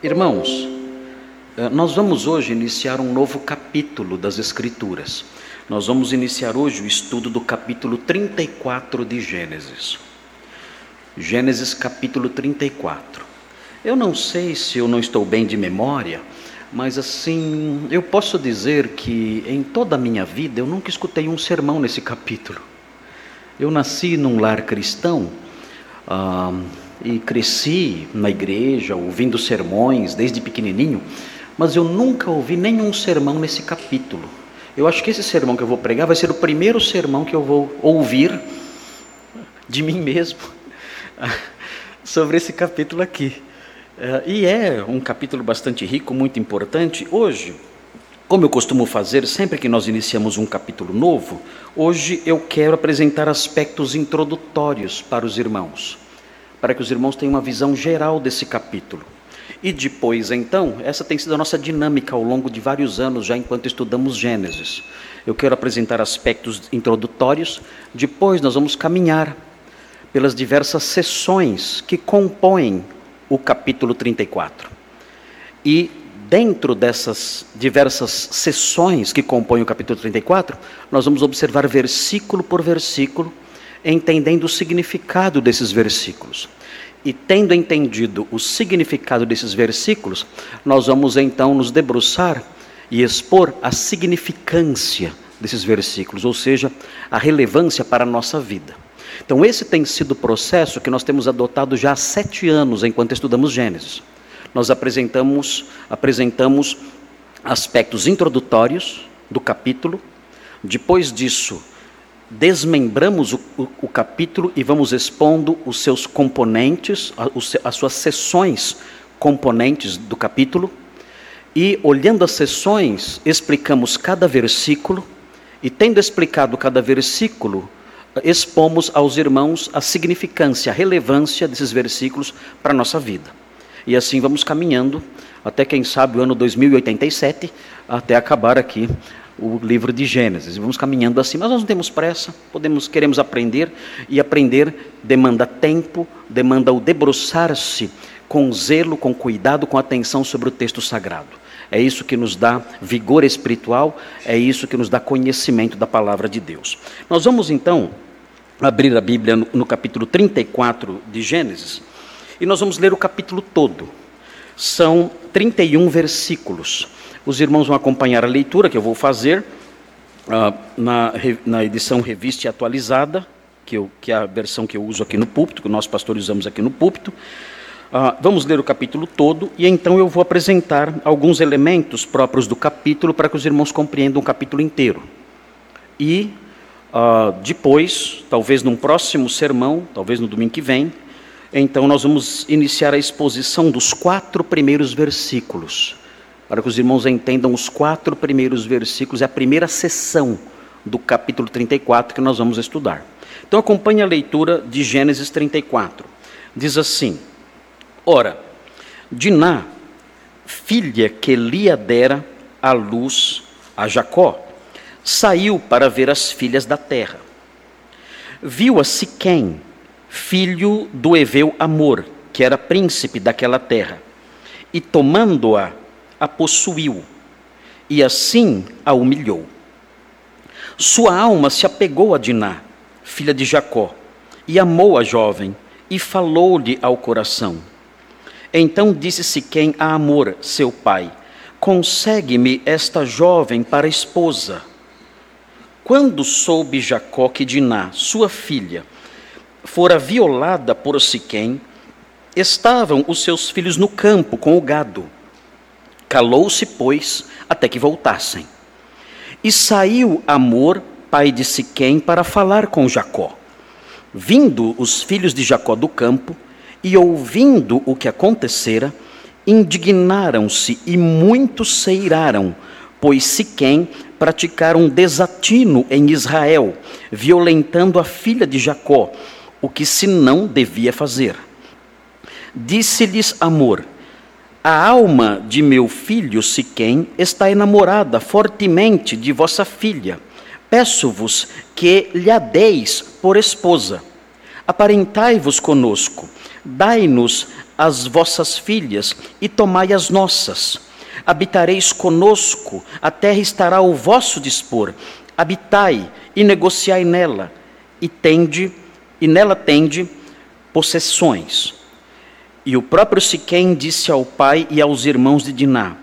Irmãos, eh, nós vamos hoje iniciar um novo capítulo das Escrituras. Nós vamos iniciar hoje o estudo do capítulo 34 de Gênesis. Gênesis capítulo 34. Eu não sei se eu não estou bem de memória, mas assim, eu posso dizer que em toda a minha vida eu nunca escutei um sermão nesse capítulo. Eu nasci num lar cristão. Ah, e cresci na igreja, ouvindo sermões desde pequenininho, mas eu nunca ouvi nenhum sermão nesse capítulo. Eu acho que esse sermão que eu vou pregar vai ser o primeiro sermão que eu vou ouvir de mim mesmo sobre esse capítulo aqui. Eh, e é um capítulo bastante rico, muito importante. Hoje, como eu costumo fazer sempre que nós iniciamos um capítulo novo, hoje eu quero apresentar aspectos introdutórios para os irmãos para que os irmãos tenham uma visão geral desse capítulo. E depois, então, essa tem sido a nossa dinâmica ao longo de vários anos, já enquanto estudamos Gênesis. Eu quero apresentar aspectos introdutórios, depois nós vamos caminhar pelas diversas sessões que compõem o capítulo 34. E dentro dessas diversas sessões que compõem o capítulo 34, nós vamos observar versículo por versículo entendendo o significado desses versículos. E tendo entendido o significado desses versículos, nós vamos então nos debruçar e expor a significância desses versículos, ou seja, a relevância para a nossa vida. Então, esse tem sido o processo que nós temos adotado já há sete anos enquanto estudamos Gênesis. Nós apresentamos, apresentamos aspectos introdutórios do capítulo, depois disso, desmembramos o, o, o, capítulo e vamos expondo os seus componentes, as suas seções componentes do capítulo. E olhando as seções, explicamos cada versículo, e tendo explicado cada versículo, expomos aos irmãos a significância, a relevância desses versículos para a nossa vida. E assim vamos caminhando até, quem sabe, o ano 2087, até acabar aqui o livro de Gênesis. Vamos caminhando assim, mas nós não temos pressa, podemos, queremos aprender, e aprender demanda tempo, demanda o debruçar-se com zelo, com cuidado, com atenção sobre o texto sagrado. É isso que nos dá vigor espiritual, é isso que nos dá conhecimento da palavra de Deus. Nós vamos então abrir a Bíblia no, no capítulo 34 de Gênesis, e nós vamos ler o capítulo todo. São 31 versículos. Os irmãos vão acompanhar a leitura que eu vou fazer uh, na, na edição revista e atualizada, que, eu, que é a versão que eu uso aqui no púlpito, que nós pastores usamos aqui no púlpito. Uh, vamos ler o capítulo todo e então eu vou apresentar alguns elementos próprios do capítulo para que os irmãos compreendam o capítulo inteiro. E uh, depois, talvez num próximo sermão, talvez no domingo que vem, então nós vamos iniciar a exposição dos quatro primeiros versículos para que os irmãos entendam os quatro primeiros versículos, é a primeira sessão do capítulo 34 que nós vamos estudar. Então acompanhe a leitura de Gênesis 34. Diz assim: Ora, Diná, filha que Lia dera à luz a Jacó, saiu para ver as filhas da terra. Viu a Siquém, filho do Eveu Amor, que era príncipe daquela terra, e tomando-a, a possuiu e assim a humilhou. Sua alma se apegou a Diná, filha de Jacó, e amou a jovem e falou-lhe ao coração. Então disse Siquém a Amor, seu pai: Consegue-me esta jovem para esposa. Quando soube Jacó que Diná, sua filha, fora violada por Siquém, estavam os seus filhos no campo com o gado. Calou-se, pois, até que voltassem. E saiu Amor, pai de Siquém, para falar com Jacó. Vindo os filhos de Jacó do campo, e ouvindo o que acontecera, indignaram-se e muito se iraram, pois Siquém praticaram um desatino em Israel, violentando a filha de Jacó, o que se não devia fazer. Disse-lhes Amor: a alma de meu filho Siquém está enamorada fortemente de vossa filha. Peço-vos que lhe deis por esposa. Aparentai-vos conosco. Dai-nos as vossas filhas e tomai as nossas. Habitareis conosco, a terra estará ao vosso dispor. Habitai e negociai nela, e tende, e nela tende possessões. E o próprio Siquém disse ao pai e aos irmãos de Diná: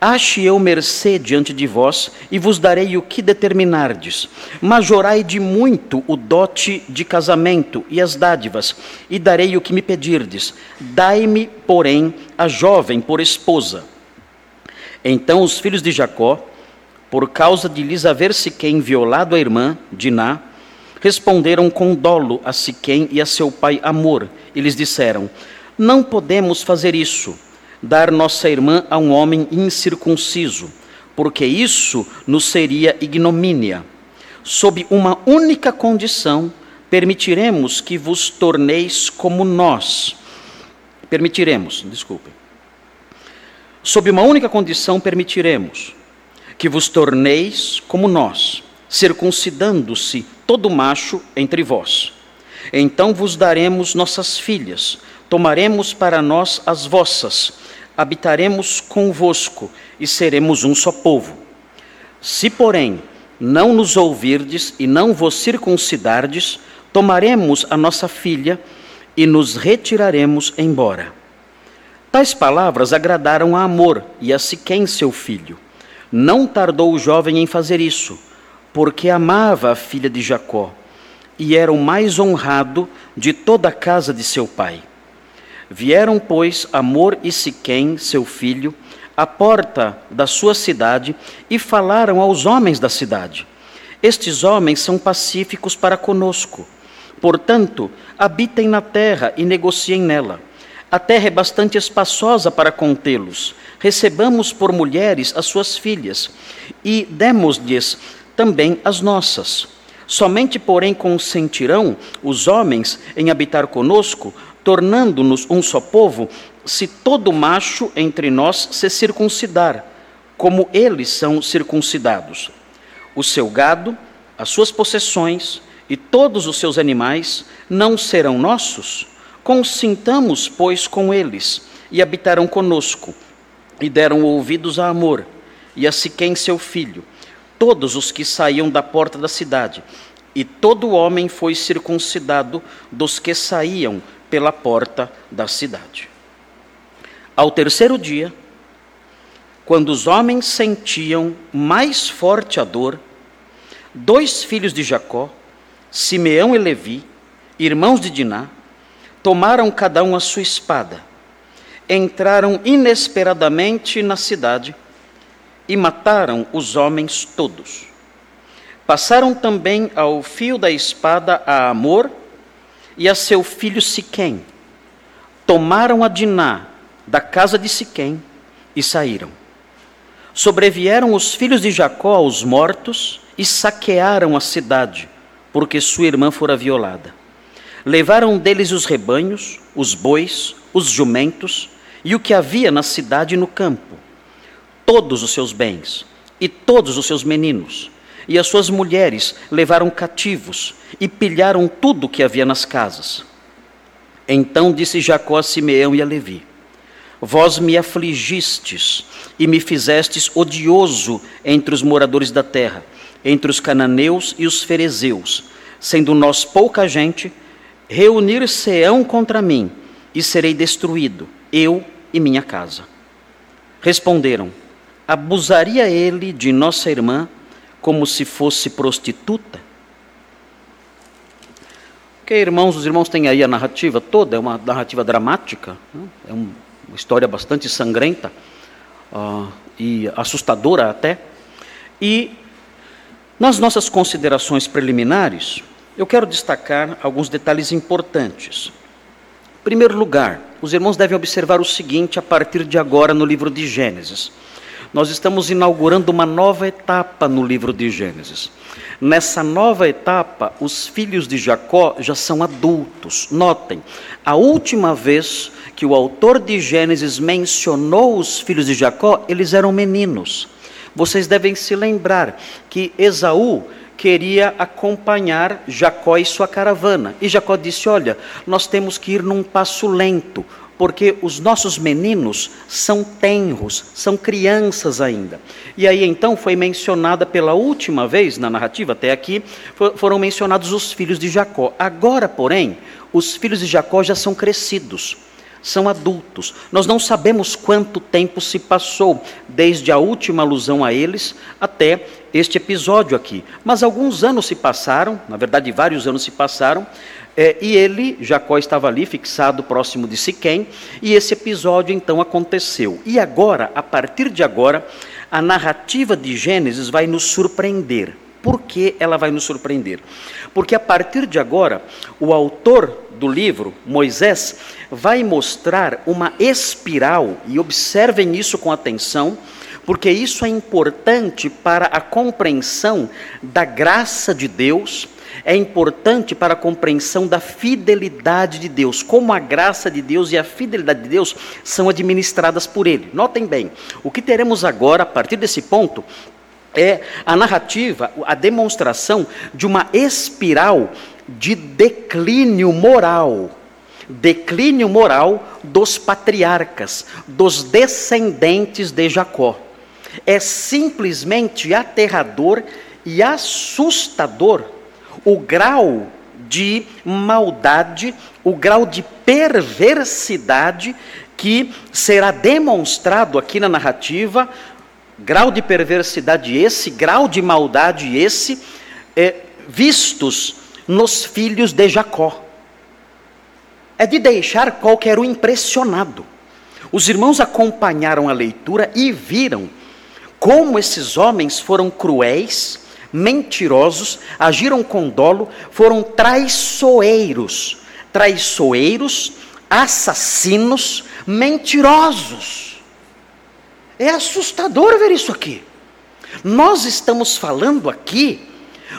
Ache eu mercê diante de vós, e vos darei o que determinardes. Majorai de muito o dote de casamento e as dádivas, e darei o que me pedirdes. Dai-me, porém, a jovem por esposa. Então os filhos de Jacó, por causa de lhes haver Siquém violado a irmã, Diná, responderam com dolo a Siquém e a seu pai Amor, e lhes disseram: Não podemos fazer isso dar nossa irmã a um homem incircunciso, porque isso nos seria ignomínia. Sob uma única condição, permitiremos que vos torneis como nós. Permitiremos, desculpe. Sob uma única condição, permitiremos que vos torneis como nós, circuncidando-se todo macho entre vós. Então vos daremos nossas filhas, tomaremos para nós as vossas, habitaremos convosco e seremos um só povo. Se, porém, não nos ouvirdes e não vos circuncidardes, tomaremos a nossa filha e nos retiraremos embora. Tais palavras agradaram a Amor e a Siquém, seu filho. Não tardou o jovem em fazer isso, porque amava a filha de Jacó e era o mais honrado de toda a casa de seu pai. Vieram, pois, Amor e Siquém, seu filho, à porta da sua cidade e falaram aos homens da cidade: Estes homens são pacíficos para conosco. Portanto, habitem na terra e negociem nela. A terra é bastante espaçosa para contê-los. Recebamos por mulheres as suas filhas e demos-lhes também as nossas. Somente, porém, consentirão os homens em habitar conosco tornando-nos um só povo, se todo macho entre nós se circuncidar, como eles são circuncidados. O seu gado, as suas possessões e todos os seus animais não serão nossos? Consintamos, pois, com eles, e habitarão conosco, e deram ouvidos a Amor, e a Siquém seu filho, todos os que saíam da porta da cidade, e todo homem foi circuncidado dos que saíam pela porta da cidade. Ao terceiro dia, quando os homens sentiam mais forte a dor, dois filhos de Jacó, Simeão e Levi, irmãos de Diná, tomaram cada um a sua espada, entraram inesperadamente na cidade e mataram os homens todos. Passaram também ao fio da espada a Amor, e a seu filho Siquém. Tomaram a Diná da casa de Siquém e saíram. Sobrevieram os filhos de Jacó aos mortos e saquearam a cidade, porque sua irmã fora violada. Levaram deles os rebanhos, os bois, os jumentos e o que havia na cidade e no campo, todos os seus bens e todos os seus meninos e as suas mulheres levaram cativos e pilharam tudo que havia nas casas. Então disse Jacó a Simeão e a Levi: Vós me afligistes e me fizestes odioso entre os moradores da terra, entre os cananeus e os ferezeus, sendo nós pouca gente, reunir-se-ão contra mim e serei destruído, eu e minha casa. Responderam: Abusaria ele de nossa irmã como se fosse prostituta? Porque, irmãos, os irmãos têm aí a narrativa toda, é uma narrativa dramática, né? é uma história bastante sangrenta uh, e assustadora até. E nas nossas considerações preliminares, eu quero destacar alguns detalhes importantes. Em primeiro lugar, os irmãos devem observar o seguinte a partir de agora no livro de Gênesis. Nós estamos inaugurando uma nova etapa no livro de Gênesis. Nessa nova etapa, os filhos de Jacó já são adultos. Notem, a última vez que o autor de Gênesis mencionou os filhos de Jacó, eles eram meninos. Vocês devem se lembrar que Esaú queria acompanhar Jacó e sua caravana. E Jacó disse: Olha, nós temos que ir num passo lento, porque os nossos meninos são tenros, são crianças ainda. E aí então foi mencionada pela última vez na narrativa, até aqui, foram mencionados os filhos de Jacó. Agora, porém, os filhos de Jacó já são crescidos, são adultos. Nós não sabemos quanto tempo se passou desde a última alusão a eles até este episódio aqui. Mas alguns anos se passaram, na verdade, vários anos se passaram, é, e ele, Jacó, estava ali fixado próximo de Siquém, e esse episódio então aconteceu. E agora, a partir de agora, a narrativa de Gênesis vai nos surpreender. Por que ela vai nos surpreender? Porque a partir de agora, o autor do livro, Moisés, vai mostrar uma espiral, e observem isso com atenção, porque isso é importante para a compreensão da graça de Deus, é importante para a compreensão da fidelidade de Deus, como a graça de Deus e a fidelidade de Deus são administradas por Ele. Notem bem, o que teremos agora, a partir desse ponto, é a narrativa, a demonstração de uma espiral de declínio moral declínio moral dos patriarcas, dos descendentes de Jacó. É simplesmente aterrador e assustador o grau de maldade, o grau de perversidade que será demonstrado aqui na narrativa, grau de perversidade esse, grau de maldade esse, é, vistos nos filhos de Jacó. É de deixar qualquer um impressionado. Os irmãos acompanharam a leitura e viram como esses homens foram cruéis, mentirosos, agiram com dolo, foram traiçoeiros, traiçoeiros, assassinos, mentirosos. É assustador ver isso aqui. Nós estamos falando aqui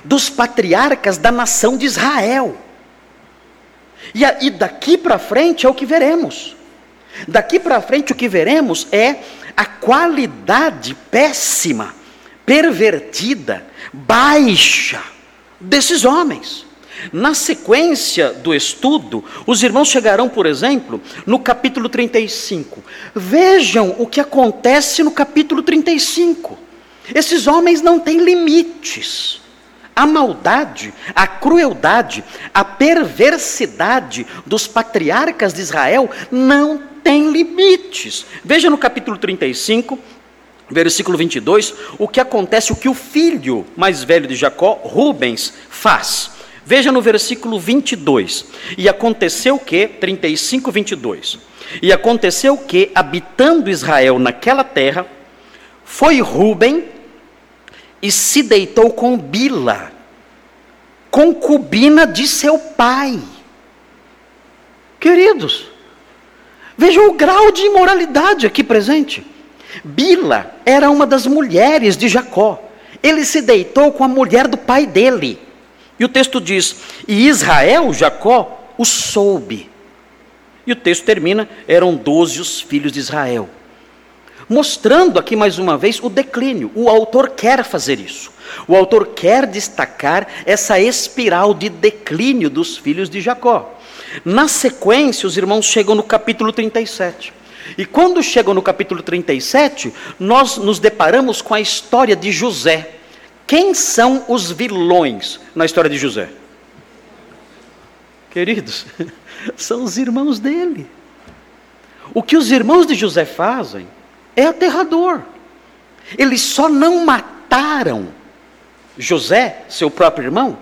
dos patriarcas da nação de Israel. E, a, e daqui para frente é o que veremos. Daqui para frente o que veremos é a qualidade péssima, pervertida, baixa desses homens. Na sequência do estudo, os irmãos chegarão, por exemplo, no capítulo 35. Vejam o que acontece no capítulo 35. Esses homens não têm limites. A maldade, a crueldade, a perversidade dos patriarcas de Israel não tem limites. Veja no capítulo 35, versículo 22, o que acontece, o que o filho mais velho de Jacó, Rubens, faz. Veja no versículo 22. E aconteceu que, 35, 22. E aconteceu que, habitando Israel naquela terra, foi Ruben e se deitou com Bila, concubina de seu pai. Queridos, vejam o grau de imoralidade aqui presente. Bila era uma das mulheres de Jacó. Ele se deitou com a mulher do pai dele. E o texto diz: E Israel, Jacó, o soube. E o texto termina: eram doze os filhos de Israel mostrando aqui mais uma vez o declínio. O autor quer fazer isso. O autor quer destacar essa espiral de declínio dos filhos de Jacó. Na sequência, os irmãos chegam no capítulo 37. E quando chegam no capítulo 37, nós nos deparamos com a história de José. Quem são os vilões na história de José? Queridos, são os irmãos dele. O que os irmãos de José fazem é aterrador. Eles só não mataram José, seu próprio irmão,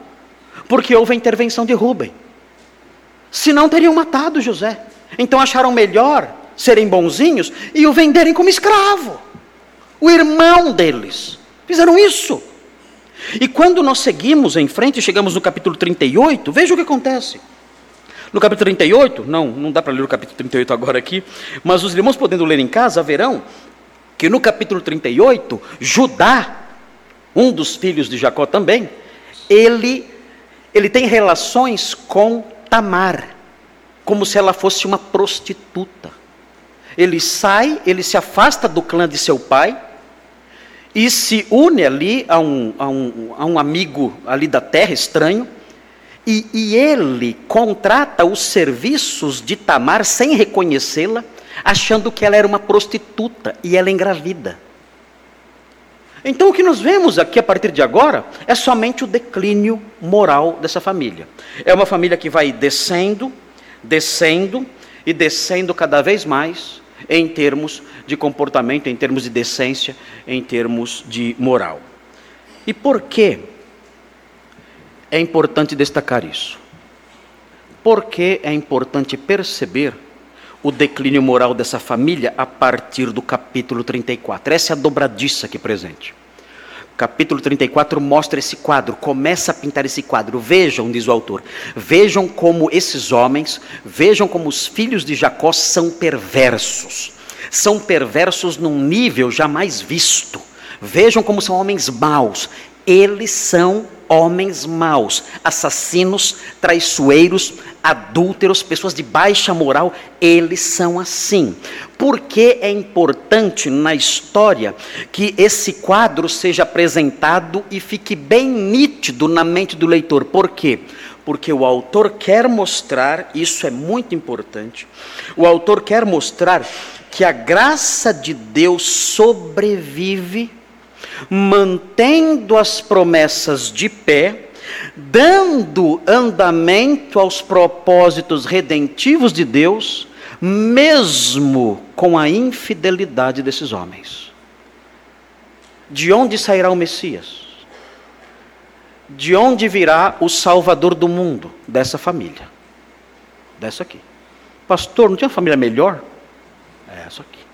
porque houve a intervenção de Rubem. Senão teriam matado José. Então acharam melhor serem bonzinhos e o venderem como escravo. O irmão deles. Fizeram isso. E quando nós seguimos em frente, chegamos no capítulo 38, veja o que acontece. No capítulo 38, não, não dá para ler o capítulo 38 agora aqui, mas os irmãos podendo ler em casa verão que no capítulo 38, Judá, um dos filhos de Jacó também, ele, ele tem relações com Tamar, como se ela fosse uma prostituta. Ele sai, ele se afasta do clã de seu pai e se une ali a um, a um, a um amigo ali da terra, estranho, E, e ele contrata os serviços de Tamar sem reconhecê-la, achando que ela era uma prostituta e ela engravida. Então o que nós vemos aqui a partir de agora é somente o declínio moral dessa família. É uma família que vai descendo, descendo e descendo cada vez mais em termos de comportamento, em termos de decência, em termos de moral. E por que é importante destacar isso? Porque é importante perceber o declínio moral dessa família a partir do capítulo 34. Essa é a dobradiça aqui presente. Capítulo 34 mostra esse quadro, começa a pintar esse quadro. Vejam, diz o autor, vejam como esses homens, vejam como os filhos de Jacó são perversos. São perversos num nível jamais visto. Vejam como são homens maus. Eles são homens maus, assassinos, traiçoeiros, adúlteros, pessoas de baixa moral, eles são assim. Por que é importante na história que esse quadro seja apresentado e fique bem nítido na mente do leitor? Por quê? Porque o autor quer mostrar, isso é muito importante, o autor quer mostrar que a graça de Deus sobrevive mantendo as promessas de pé, dando andamento aos propósitos redentivos de Deus, mesmo com a infidelidade desses homens. De onde sairá o Messias? De onde virá o Salvador do mundo? Dessa família. Dessa aqui. Pastor, não tinha uma família melhor? É essa aqui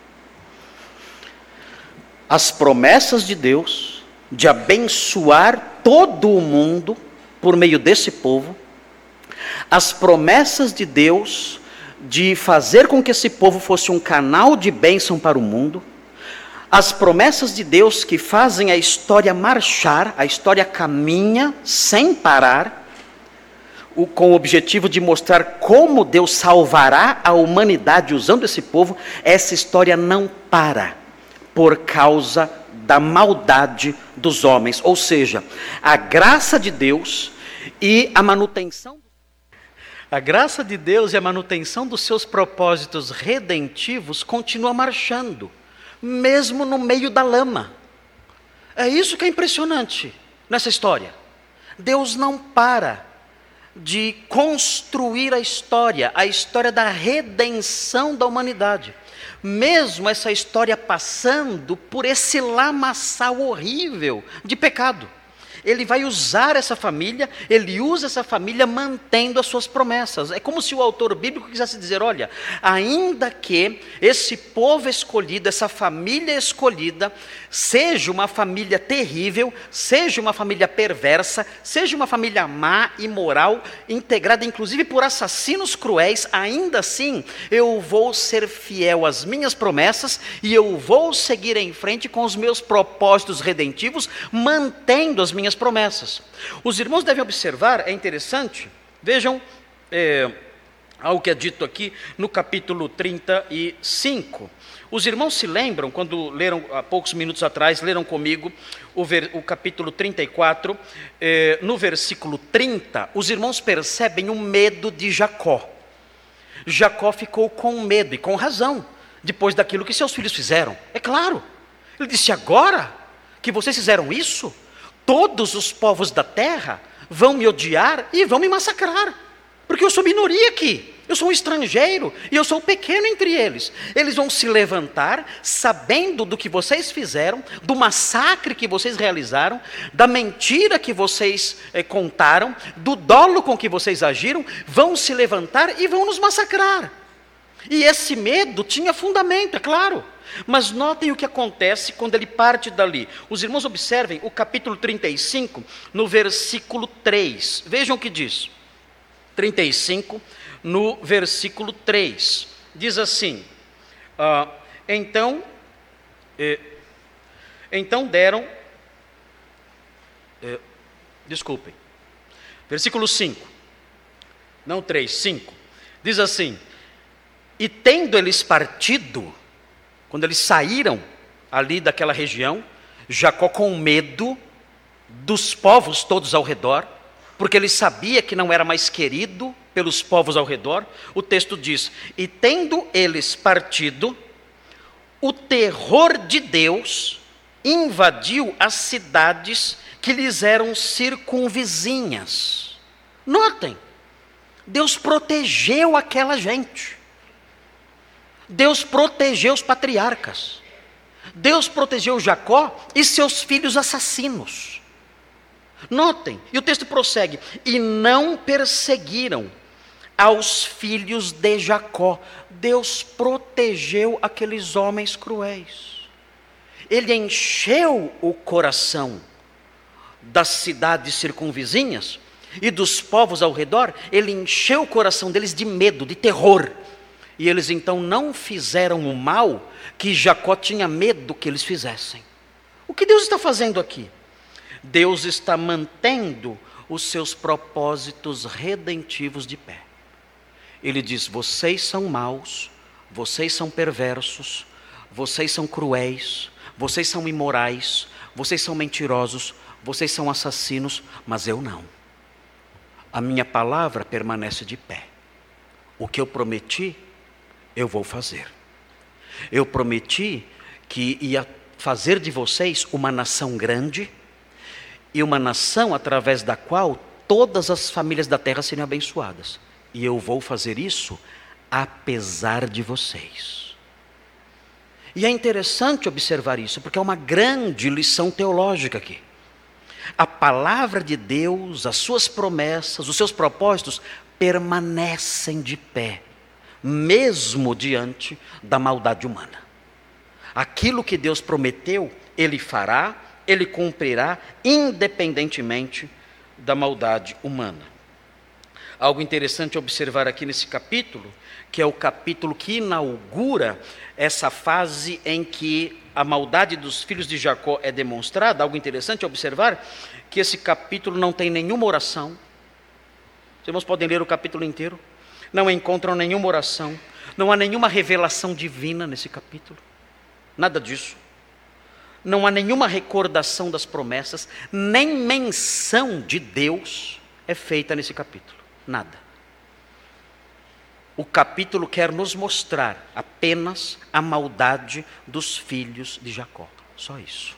as promessas de Deus de abençoar todo o mundo por meio desse povo, as promessas de Deus de fazer com que esse povo fosse um canal de bênção para o mundo, as promessas de Deus que fazem a história marchar, a história caminha sem parar, o, com o objetivo de mostrar como Deus salvará a humanidade usando esse povo, essa história não para por causa da maldade dos homens, ou seja, a graça de Deus e a manutenção a graça de Deus e a manutenção dos seus propósitos redentivos continua marchando, mesmo no meio da lama. É isso que é impressionante nessa história. Deus não para de construir a história, a história da redenção da humanidade mesmo essa história passando por esse lamaçal horrível de pecado. Ele vai usar essa família, ele usa essa família mantendo as suas promessas. É como se o autor bíblico quisesse dizer: olha, ainda que esse povo escolhido, essa família escolhida, seja uma família terrível, seja uma família perversa, seja uma família má, imoral, integrada inclusive por assassinos cruéis, ainda assim eu vou ser fiel às minhas promessas e eu vou seguir em frente com os meus propósitos redentivos, mantendo as minhas promessas. Os irmãos devem observar, é interessante, vejam é, algo que é dito aqui no capítulo 35. Os irmãos se lembram, quando leram há poucos minutos atrás, leram comigo o, ver, o capítulo 34, é, no versículo 30, os irmãos percebem o medo de Jacó. Jacó ficou com medo, e com razão, depois daquilo que seus filhos fizeram. É claro. Ele disse: agora que vocês fizeram isso, todos os povos da terra vão me odiar e vão me massacrar, porque eu sou minoria aqui. Eu sou um estrangeiro e eu sou pequeno entre eles. Eles vão se levantar sabendo do que vocês fizeram, do massacre que vocês realizaram, da mentira que vocês eh, contaram, do dolo com que vocês agiram, vão se levantar e vão nos massacrar. E esse medo tinha fundamento, é claro. Mas notem o que acontece quando ele parte dali. Os irmãos observem o capítulo 35, no versículo 3. Vejam o que diz. 35, no versículo 3. Diz assim: ah, Então, eh, então deram. Eh, desculpem. Versículo 5. Não 3, 5. Diz assim: E tendo eles partido quando eles saíram ali daquela região, Jacó com medo dos povos todos ao redor, porque ele sabia que não era mais querido pelos povos ao redor. O texto diz: E tendo eles partido, o terror de Deus invadiu as cidades que lhes eram circunvizinhas. Notem, Deus protegeu aquela gente. Deus protegeu os patriarcas. Deus protegeu Jacó e seus filhos assassinos. Notem, e o texto prossegue: e não perseguiram aos filhos de Jacó. Deus protegeu aqueles homens cruéis. Ele encheu o coração das cidades circunvizinhas e dos povos ao redor, ele encheu o coração deles de medo, de terror. E eles então não fizeram o mal que Jacó tinha medo que eles fizessem. O que Deus está fazendo aqui? Deus está mantendo os seus propósitos redentivos de pé. Ele diz: vocês são maus, vocês são perversos, vocês são cruéis, vocês são imorais, vocês são mentirosos, vocês são assassinos, mas eu não. A minha palavra permanece de pé. O que eu prometi, eu vou fazer. Eu prometi que ia fazer de vocês uma nação grande e uma nação através da qual todas as famílias da terra seriam abençoadas. E eu vou fazer isso apesar de vocês. E é interessante observar isso, porque é uma grande lição teológica aqui. A palavra de Deus, as suas promessas, os seus propósitos permanecem de pé, mesmo diante da maldade humana. Aquilo que Deus prometeu, Ele fará, Ele cumprirá, independentemente da maldade humana. Algo interessante observar aqui nesse capítulo, que é o capítulo que inaugura essa fase em que a maldade dos filhos de Jacó é demonstrada, algo interessante observar, que esse capítulo não tem nenhuma oração. Os irmãos podem ler o capítulo inteiro. Não encontram nenhuma oração. Não há nenhuma revelação divina nesse capítulo. Nada disso. Não há nenhuma recordação das promessas, nem menção de Deus é feita nesse capítulo. Nada o capítulo quer nos mostrar apenas a maldade dos filhos de Jacó. Só isso.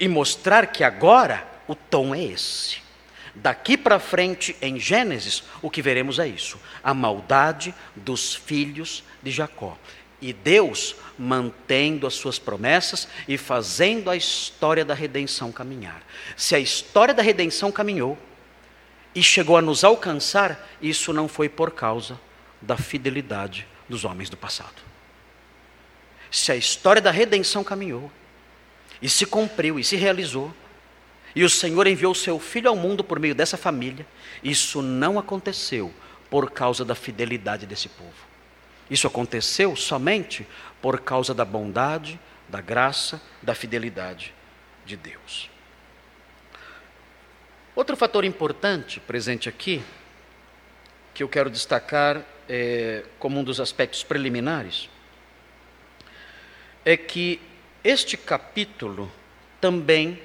E mostrar que agora o tom é esse. Daqui para frente, em Gênesis, o que veremos é isso: a maldade dos filhos de Jacó. E Deus mantendo as suas promessas e fazendo a história da redenção caminhar. Se a história da redenção caminhou e chegou a nos alcançar, isso não foi por causa da fidelidade dos homens do passado. Se a história da redenção caminhou, e se cumpriu, e se realizou, e o Senhor enviou seu filho ao mundo por meio dessa família, isso não aconteceu por causa da fidelidade desse povo. Isso aconteceu somente por causa da bondade, da graça, da fidelidade de Deus. Outro fator importante presente aqui, que eu quero destacar, é, como um dos aspectos preliminares, é que este capítulo também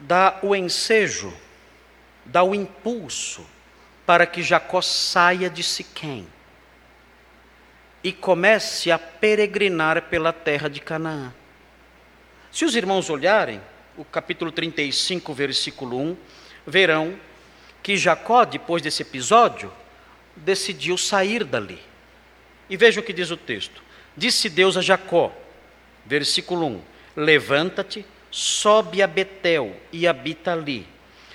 dá o ensejo, dá o impulso para que Jacó saia de Siquém e comece a peregrinar pela terra de Canaã. Se os irmãos olharem o capítulo 35, versículo 1, verão que Jacó, depois desse episódio, decidiu sair dali. E veja o que diz o texto: Disse Deus a Jacó, versículo 1: Levanta-te, sobe a Betel e habita ali.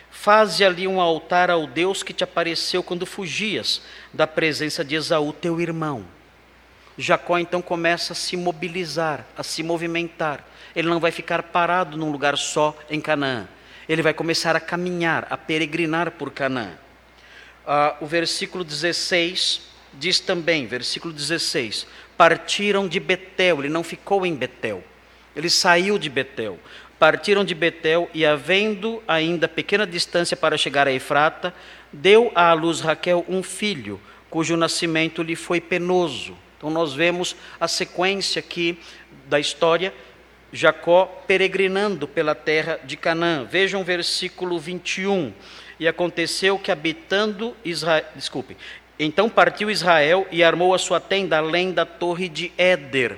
Faze ali um altar ao Deus que te apareceu quando fugias da presença de Esaú, teu irmão. Jacó então começa a se mobilizar, a se movimentar. Ele não vai ficar parado num lugar só em Canaã. Ele vai começar a caminhar, a peregrinar por Canaã. Ah, o versículo 16 diz também, versículo 16: partiram de Betel, ele não ficou em Betel, ele saiu de Betel. Partiram de Betel e, havendo ainda pequena distância para chegar a Efrata, deu à luz Raquel um filho, cujo nascimento lhe foi penoso. Então, nós vemos a sequência aqui da história Jacó peregrinando pela terra de Canaã. Vejam o versículo 21. E aconteceu que habitando Israel, desculpe, então partiu Israel e armou a sua tenda além da torre de Éder.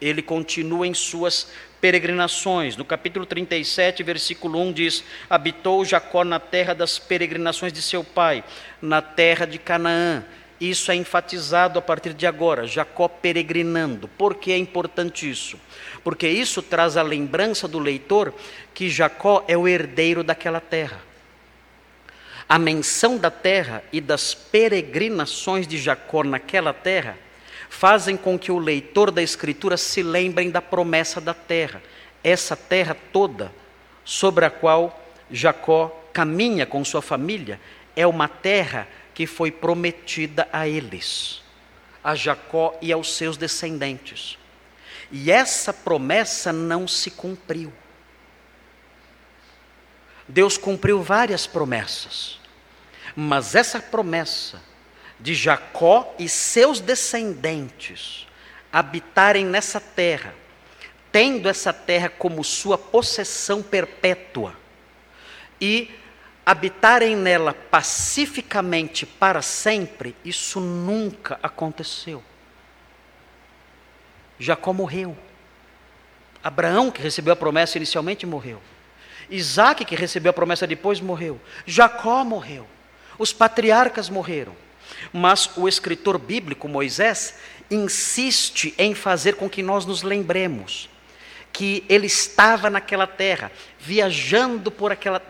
Ele continua em suas peregrinações. No capítulo 37, versículo 1 diz: Habitou Jacó na terra das peregrinações de seu pai, na terra de Canaã. Isso é enfatizado a partir de agora, Jacó peregrinando. Por que é importante isso? Porque isso traz a lembrança do leitor que Jacó é o herdeiro daquela terra. A menção da terra e das peregrinações de Jacó naquela terra fazem com que o leitor da Escritura se lembrem da promessa da terra, essa terra toda sobre a qual Jacó caminha com sua família, é uma terra que foi prometida a eles, a Jacó e aos seus descendentes. E essa promessa não se cumpriu. Deus cumpriu várias promessas, mas essa promessa de Jacó e seus descendentes habitarem nessa terra, tendo essa terra como sua possessão perpétua e habitarem nela pacificamente para sempre, isso nunca aconteceu. Jacó morreu. Abraão, que recebeu a promessa inicialmente, morreu. Isaac, que recebeu a promessa depois, morreu. Jacó morreu. Os patriarcas morreram. Mas o escritor bíblico, Moisés, insiste em fazer com que nós nos lembremos que ele estava naquela terra, viajando por, aquela,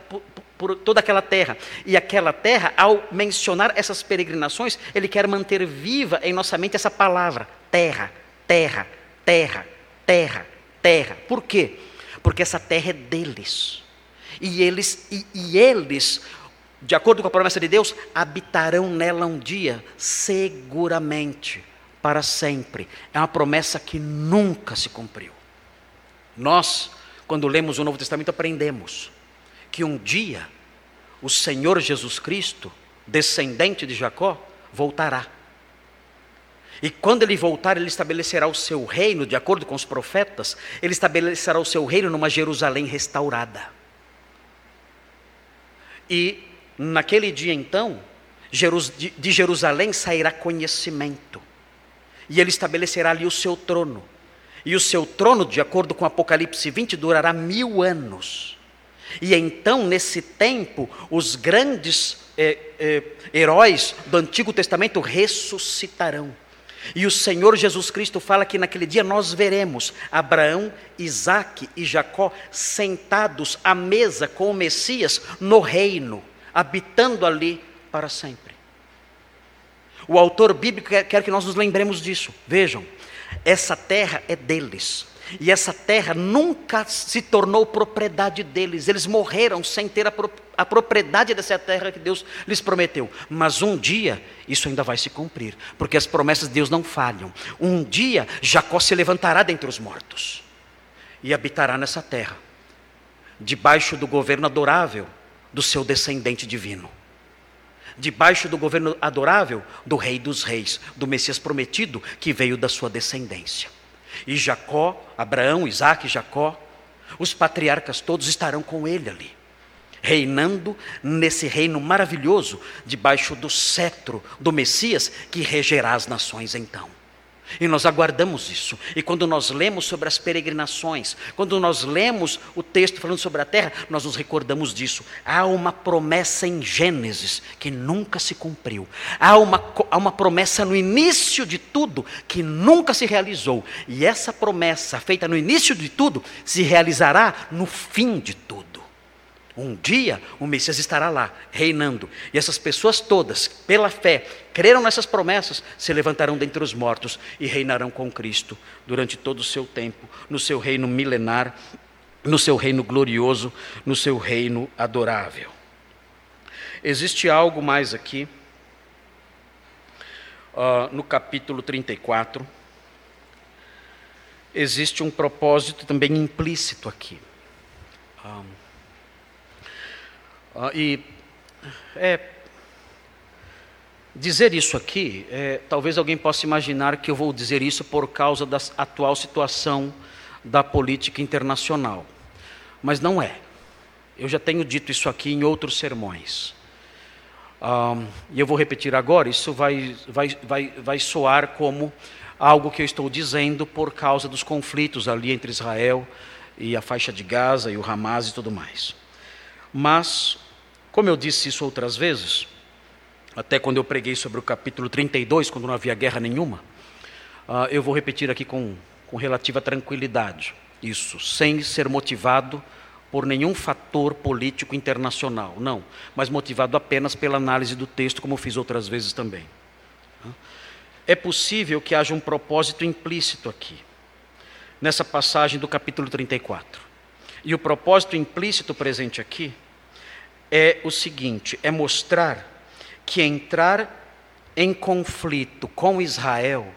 por toda aquela terra. E aquela terra, ao mencionar essas peregrinações, ele quer manter viva em nossa mente essa palavra: terra, terra, terra, terra, terra. Por quê? Porque essa terra é deles. E eles, e, e eles, de acordo com a promessa de Deus, habitarão nela um dia, seguramente, para sempre. É uma promessa que nunca se cumpriu. Nós, quando lemos o Novo Testamento, aprendemos que um dia o Senhor Jesus Cristo, descendente de Jacó, voltará. E quando ele voltar, ele estabelecerá o seu reino, de acordo com os profetas, ele estabelecerá o seu reino numa Jerusalém restaurada. E naquele dia então, de Jerusalém sairá conhecimento, e ele estabelecerá ali o seu trono. E o seu trono, de acordo com Apocalipse 20, durará mil anos. E então, nesse tempo, os grandes eh, eh, heróis do Antigo Testamento ressuscitarão. E o Senhor Jesus Cristo fala que naquele dia nós veremos Abraão, Isaac e Jacó sentados à mesa com o Messias no reino, habitando ali para sempre. O autor bíblico quer que nós nos lembremos disso. Vejam, essa terra é deles. E essa terra nunca se tornou propriedade deles. Eles morreram sem ter a, pro, a, propriedade dessa terra que Deus lhes prometeu. Mas um dia isso ainda vai se cumprir, porque as promessas de Deus não falham. Um dia Jacó se levantará dentre os mortos e habitará nessa terra, debaixo do governo adorável do seu descendente divino. Debaixo do governo adorável do Rei dos Reis, do Messias prometido que veio da sua descendência. E Jacó, Abraão, Isaac e Jacó, os patriarcas todos estarão com ele ali, reinando nesse reino maravilhoso, debaixo do cetro do Messias que regerá as nações então. E nós aguardamos isso. E quando nós lemos sobre as peregrinações, quando nós lemos o texto falando sobre a terra, nós nos recordamos disso. Há uma promessa em Gênesis que nunca se cumpriu. Há uma, há uma promessa no início de tudo que nunca se realizou. E essa promessa feita no início de tudo se realizará no fim de tudo. Um dia o Messias estará lá, reinando, e essas pessoas todas, pela fé, creram nessas promessas, se levantarão dentre os mortos e reinarão com Cristo durante todo o seu tempo, no seu reino milenar, no seu reino glorioso, no seu reino adorável. Existe algo mais aqui, uh, no capítulo 34, existe um propósito também implícito aqui. Um, ah, e é, dizer isso aqui, é, talvez alguém possa imaginar que eu vou dizer isso por causa da atual situação da política internacional. Mas não é. Eu já tenho dito isso aqui em outros sermões. E eu vou repetir agora, isso vai, vai, vai, vai soar como algo que eu estou dizendo por causa dos conflitos ali entre Israel e a faixa de Gaza e o Hamas e tudo mais. Mas, como eu disse isso outras vezes, até quando eu preguei sobre o capítulo 32, quando não havia guerra nenhuma, uh, eu vou repetir aqui com, com relativa tranquilidade isso, sem ser motivado por nenhum fator político internacional, não, mas motivado apenas pela análise do texto, como fiz outras vezes também. É possível que haja um propósito implícito aqui, nessa passagem do capítulo 34. E o propósito implícito presente aqui é o seguinte: é mostrar que entrar em conflito com Israel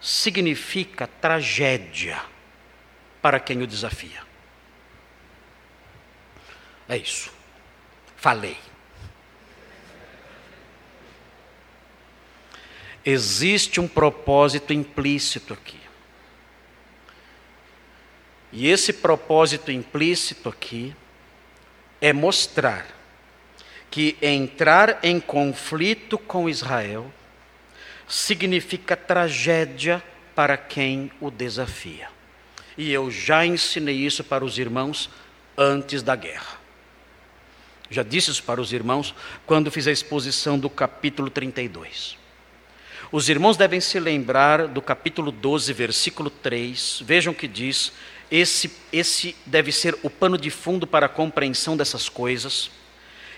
significa tragédia para quem o desafia. É isso. Falei. Existe um propósito implícito aqui. E esse propósito implícito aqui é mostrar que entrar em conflito com Israel significa tragédia para quem o desafia. E eu já ensinei isso para os irmãos antes da guerra. Já disse isso para os irmãos quando fiz a exposição do capítulo 32. Os irmãos devem se lembrar do capítulo 12, versículo 3. Vejam o que diz. Esse, esse deve ser o pano de fundo para a compreensão dessas coisas.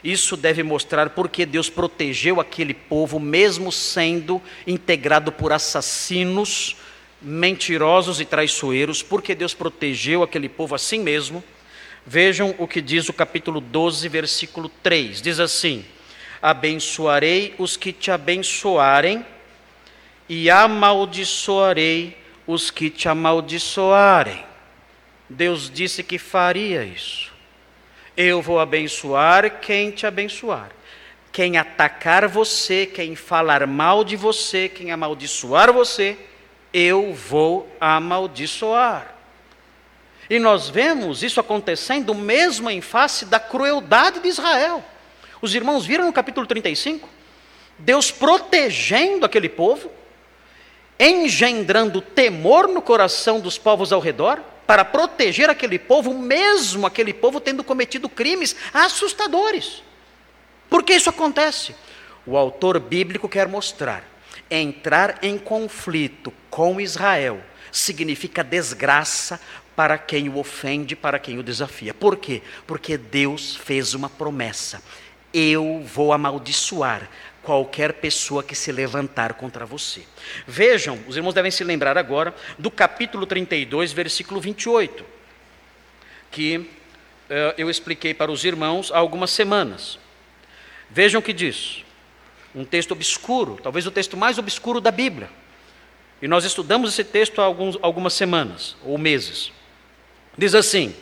Isso deve mostrar porque Deus protegeu aquele povo, mesmo sendo integrado por assassinos, mentirosos e traiçoeiros, porque Deus protegeu aquele povo assim mesmo. Vejam o que diz o capítulo 12, versículo 3: diz assim: Abençoarei os que te abençoarem, e amaldiçoarei os que te amaldiçoarem. Deus disse que faria isso. Eu vou abençoar quem te abençoar. Quem atacar você, quem falar mal de você, quem amaldiçoar você, eu vou amaldiçoar. E nós vemos isso acontecendo mesmo em face da crueldade de Israel. Os irmãos viram no capítulo 35? Deus protegendo aquele povo, engendrando temor no coração dos povos ao redor, para proteger aquele povo, mesmo aquele povo tendo cometido crimes assustadores. Por que isso acontece? O autor bíblico quer mostrar: entrar em conflito com Israel significa desgraça para quem o ofende, para quem o desafia. Por quê? Porque Deus fez uma promessa: eu vou amaldiçoar qualquer pessoa que se levantar contra você. Vejam, os irmãos devem se lembrar agora do capítulo 32, versículo 28, que uh, eu expliquei para os irmãos há algumas semanas. Vejam o que diz. Um texto obscuro, talvez o texto mais obscuro da Bíblia. E nós estudamos esse texto há alguns, algumas semanas ou meses. Diz assim: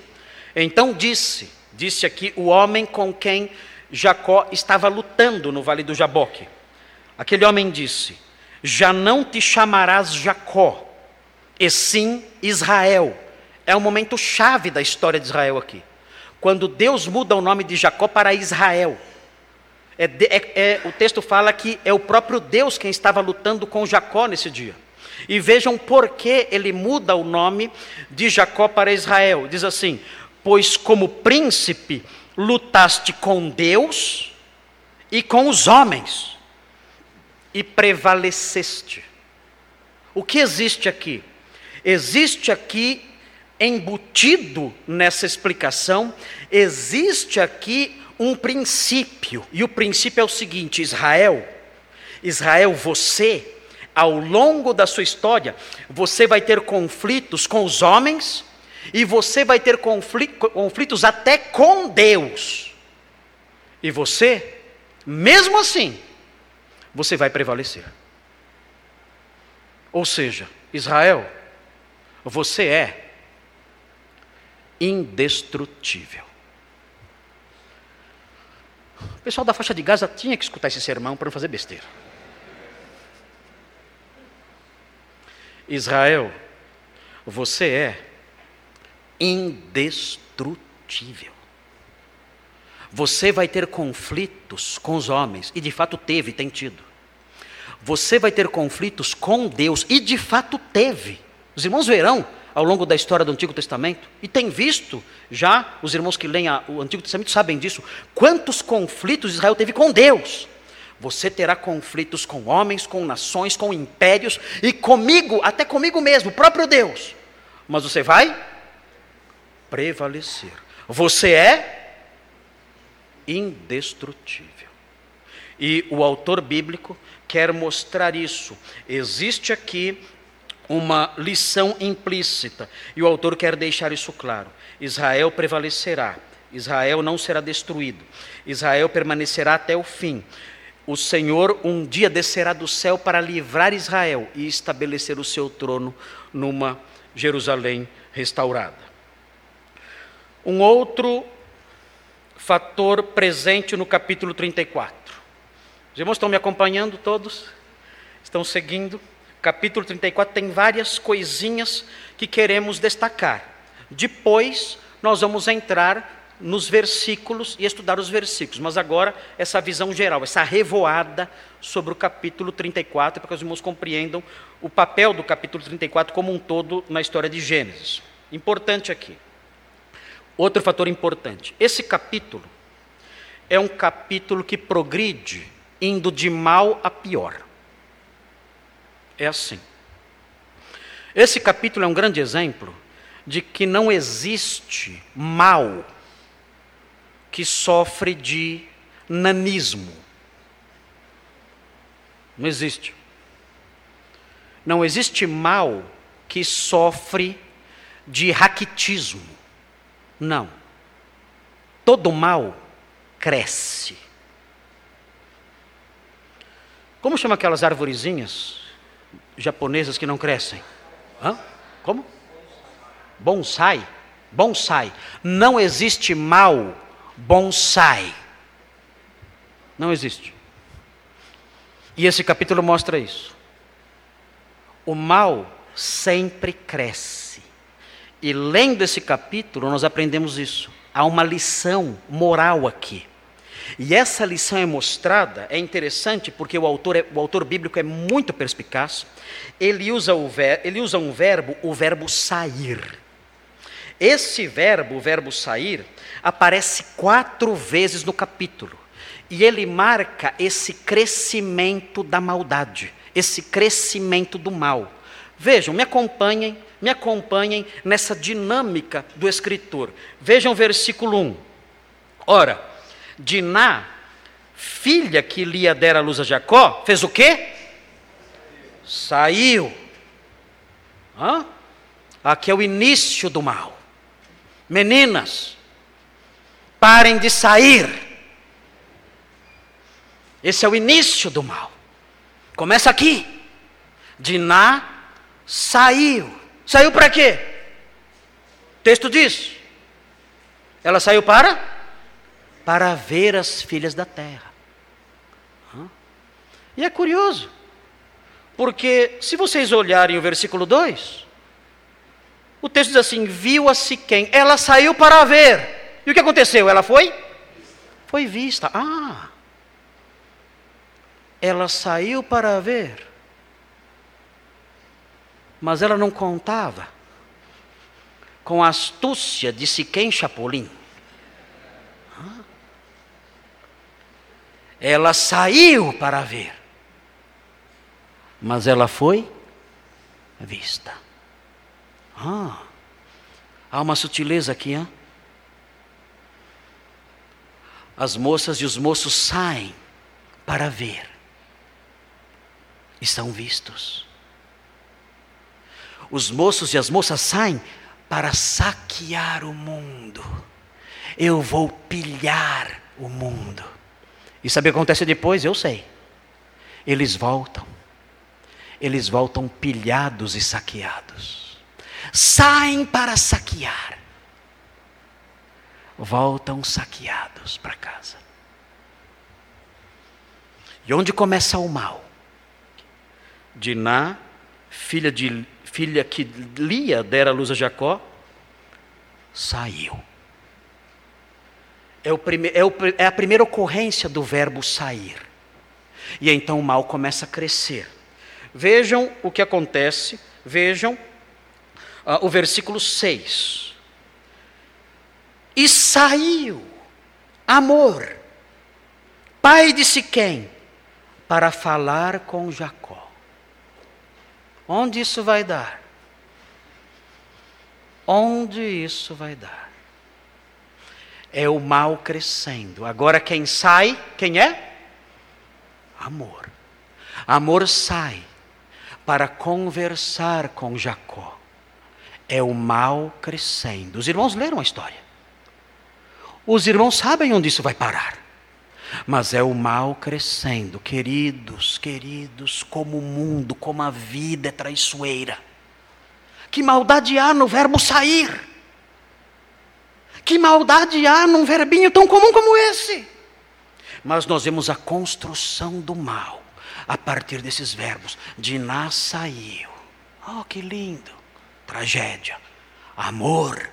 Então disse, disse aqui o homem com quem Jacó estava lutando no vale do Jaboque. Aquele homem disse: Já não te chamarás Jacó, e sim Israel. É um momento chave da história de Israel aqui. Quando Deus muda o nome de Jacó para Israel. É, é, é, o texto fala que é o próprio Deus quem estava lutando com Jacó nesse dia. E vejam por que ele muda o nome de Jacó para Israel. Diz assim: Pois como príncipe lutaste com Deus e com os homens e prevaleceste. O que existe aqui? Existe aqui embutido nessa explicação, existe aqui um princípio, e o princípio é o seguinte: Israel, Israel, você, ao longo da sua história, você vai ter conflitos com os homens e você vai ter conflitos até com Deus. E você, mesmo assim, você vai prevalecer. Ou seja, Israel, você é indestrutível. O pessoal da faixa de Gaza tinha que escutar esse sermão para não fazer besteira. Israel, você é indestrutível. Você vai ter conflitos com os homens, e de fato teve, tem tido. Você vai ter conflitos com Deus, e de fato teve. Os irmãos verão ao longo da história do Antigo Testamento, e tem visto já, os irmãos que leem o Antigo Testamento sabem disso, quantos conflitos Israel teve com Deus. Você terá conflitos com homens, com nações, com impérios e comigo, até comigo mesmo, próprio Deus. Mas você vai prevalecer. Você é indestrutível. E o autor bíblico quer mostrar isso. Existe aqui uma lição implícita, e o autor quer deixar isso claro. Israel prevalecerá, Israel não será destruído, Israel permanecerá até o fim. O Senhor um dia descerá do céu para livrar Israel e estabelecer o seu trono numa Jerusalém restaurada. Um outro fator presente no capítulo 34. Os irmãos estão me acompanhando todos? Estão seguindo? Capítulo 34 tem várias coisinhas que queremos destacar. Depois nós vamos entrar nos versículos e estudar os versículos, mas agora essa visão geral, essa revoada sobre o capítulo 34, para que os irmãos compreendam o papel do capítulo 34 como um todo na história de Gênesis. Importante aqui. Outro fator importante: esse capítulo é um capítulo que progride indo de mal a pior. É assim. Esse capítulo é um grande exemplo de que não existe mal que sofre de nanismo. Não existe. Não existe mal que sofre de raquitismo. Não. Todo mal cresce. Como chama aquelas arvorezinhas japonesas que não crescem? Hã? Como? Bonsai. Bonsai. Não existe mal bonsai. Não existe. E esse capítulo mostra isso. O mal sempre cresce. E lendo esse capítulo, nós aprendemos isso. Há uma lição moral aqui. E essa lição é mostrada, é interessante porque o autor, é, o autor bíblico é muito perspicaz. Ele usa, o ver, ele usa um verbo, o verbo sair. Esse verbo, o verbo sair, aparece quatro vezes no capítulo. E ele marca esse crescimento da maldade, esse crescimento do mal. Vejam, me acompanhem, me acompanhem nessa dinâmica do escritor. Vejam o versículo 1. Ora, Diná, filha que Lia dera a luz a Jacó, fez o quê? Saiu. Hã? Aqui é o início do mal. Meninas, parem de sair. Esse é o início do mal. Começa aqui. Diná saiu. Saiu para quê? O texto diz. Ela saiu para? Para ver as filhas da terra. E é curioso, porque se vocês olharem o versículo 2, o texto diz assim: viu a Siquém, ela saiu para ver. E o que aconteceu? Ela foi? Foi vista. Ah! Ela saiu para ver. Mas ela não contava com a astúcia de Siquém Chapolin. Ela saiu para ver. Mas ela foi vista. Ah, há uma sutileza aqui, hein? As moças e os moços saem para ver. E são vistos. Os moços e as moças saem para saquear o mundo. Eu vou pilhar o mundo. E sabe o que acontece depois? Eu sei. Eles voltam. Eles voltam pilhados e saqueados saem para saquear, voltam saqueados para casa. E onde começa o mal? Diná, filha, de, filha que Lia dera luz a Jacó, saiu. é, o prime, é, o, é a primeira ocorrência do verbo sair. E então o mal começa a crescer. Vejam o que acontece, vejam uh, o versículo 6. E saiu Amor, pai de Siquém, para falar com Jacó. Onde isso vai dar? Onde isso vai dar? É o mal crescendo. Agora quem sai, quem é? Amor. Amor sai para conversar com Jacó. É o mal crescendo. Os irmãos leram a história. Os irmãos sabem onde isso vai parar. Mas é o mal crescendo, queridos, queridos, como o mundo, como a vida é traiçoeira. Que maldade há no verbo sair? Que maldade há num verbinho tão comum como esse? Mas nós vemos a construção do mal a partir desses verbos. Diná saiu. Oh, que lindo! Tragédia. Amor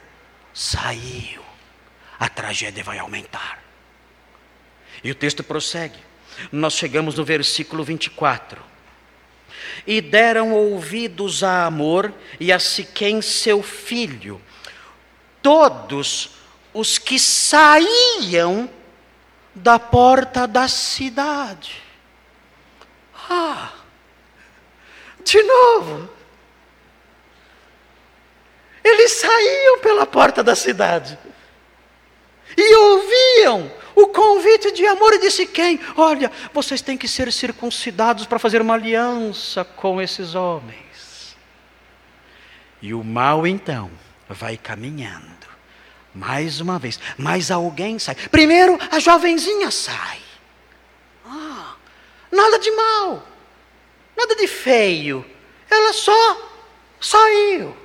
saiu a tragédia vai aumentar. E o texto prossegue. Nós chegamos no versículo 24. E deram ouvidos a Amor e a Siquém seu filho, todos os que saíam da porta da cidade. Ah, de novo. Eles saíam pela porta da cidade e ouviam o convite de amor e disse quem? Olha, vocês têm que ser circuncidados para fazer uma aliança com esses homens. E o mal então vai caminhando. Mais uma vez, mais alguém sai. Primeiro a jovenzinha sai. Ah, nada de mal, nada de feio. Ela só saiu.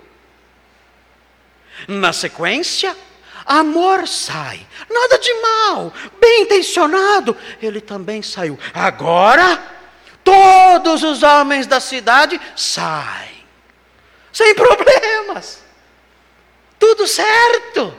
Na sequência, Amor sai, nada de mal, bem intencionado, ele também saiu. Agora, todos os homens da cidade saem, sem problemas, tudo certo.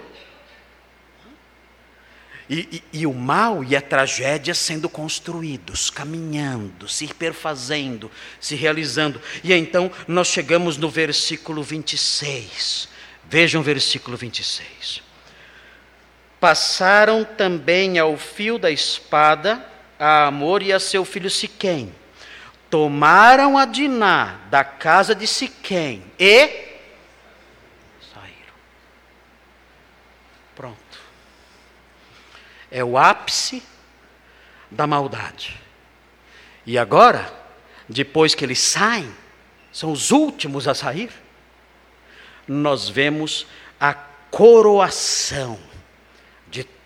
E, e, e, o mal e a tragédia sendo construídos, caminhando, se perfazendo, se realizando. E então nós chegamos no versículo 26. Vejam o versículo 26 passaram também ao fio da espada a Amor e a seu filho Siquém. Tomaram a Diná da casa de Siquém e saíram. Pronto. É o ápice da maldade. E agora, depois que eles saem, são os últimos a sair, nós vemos a coroação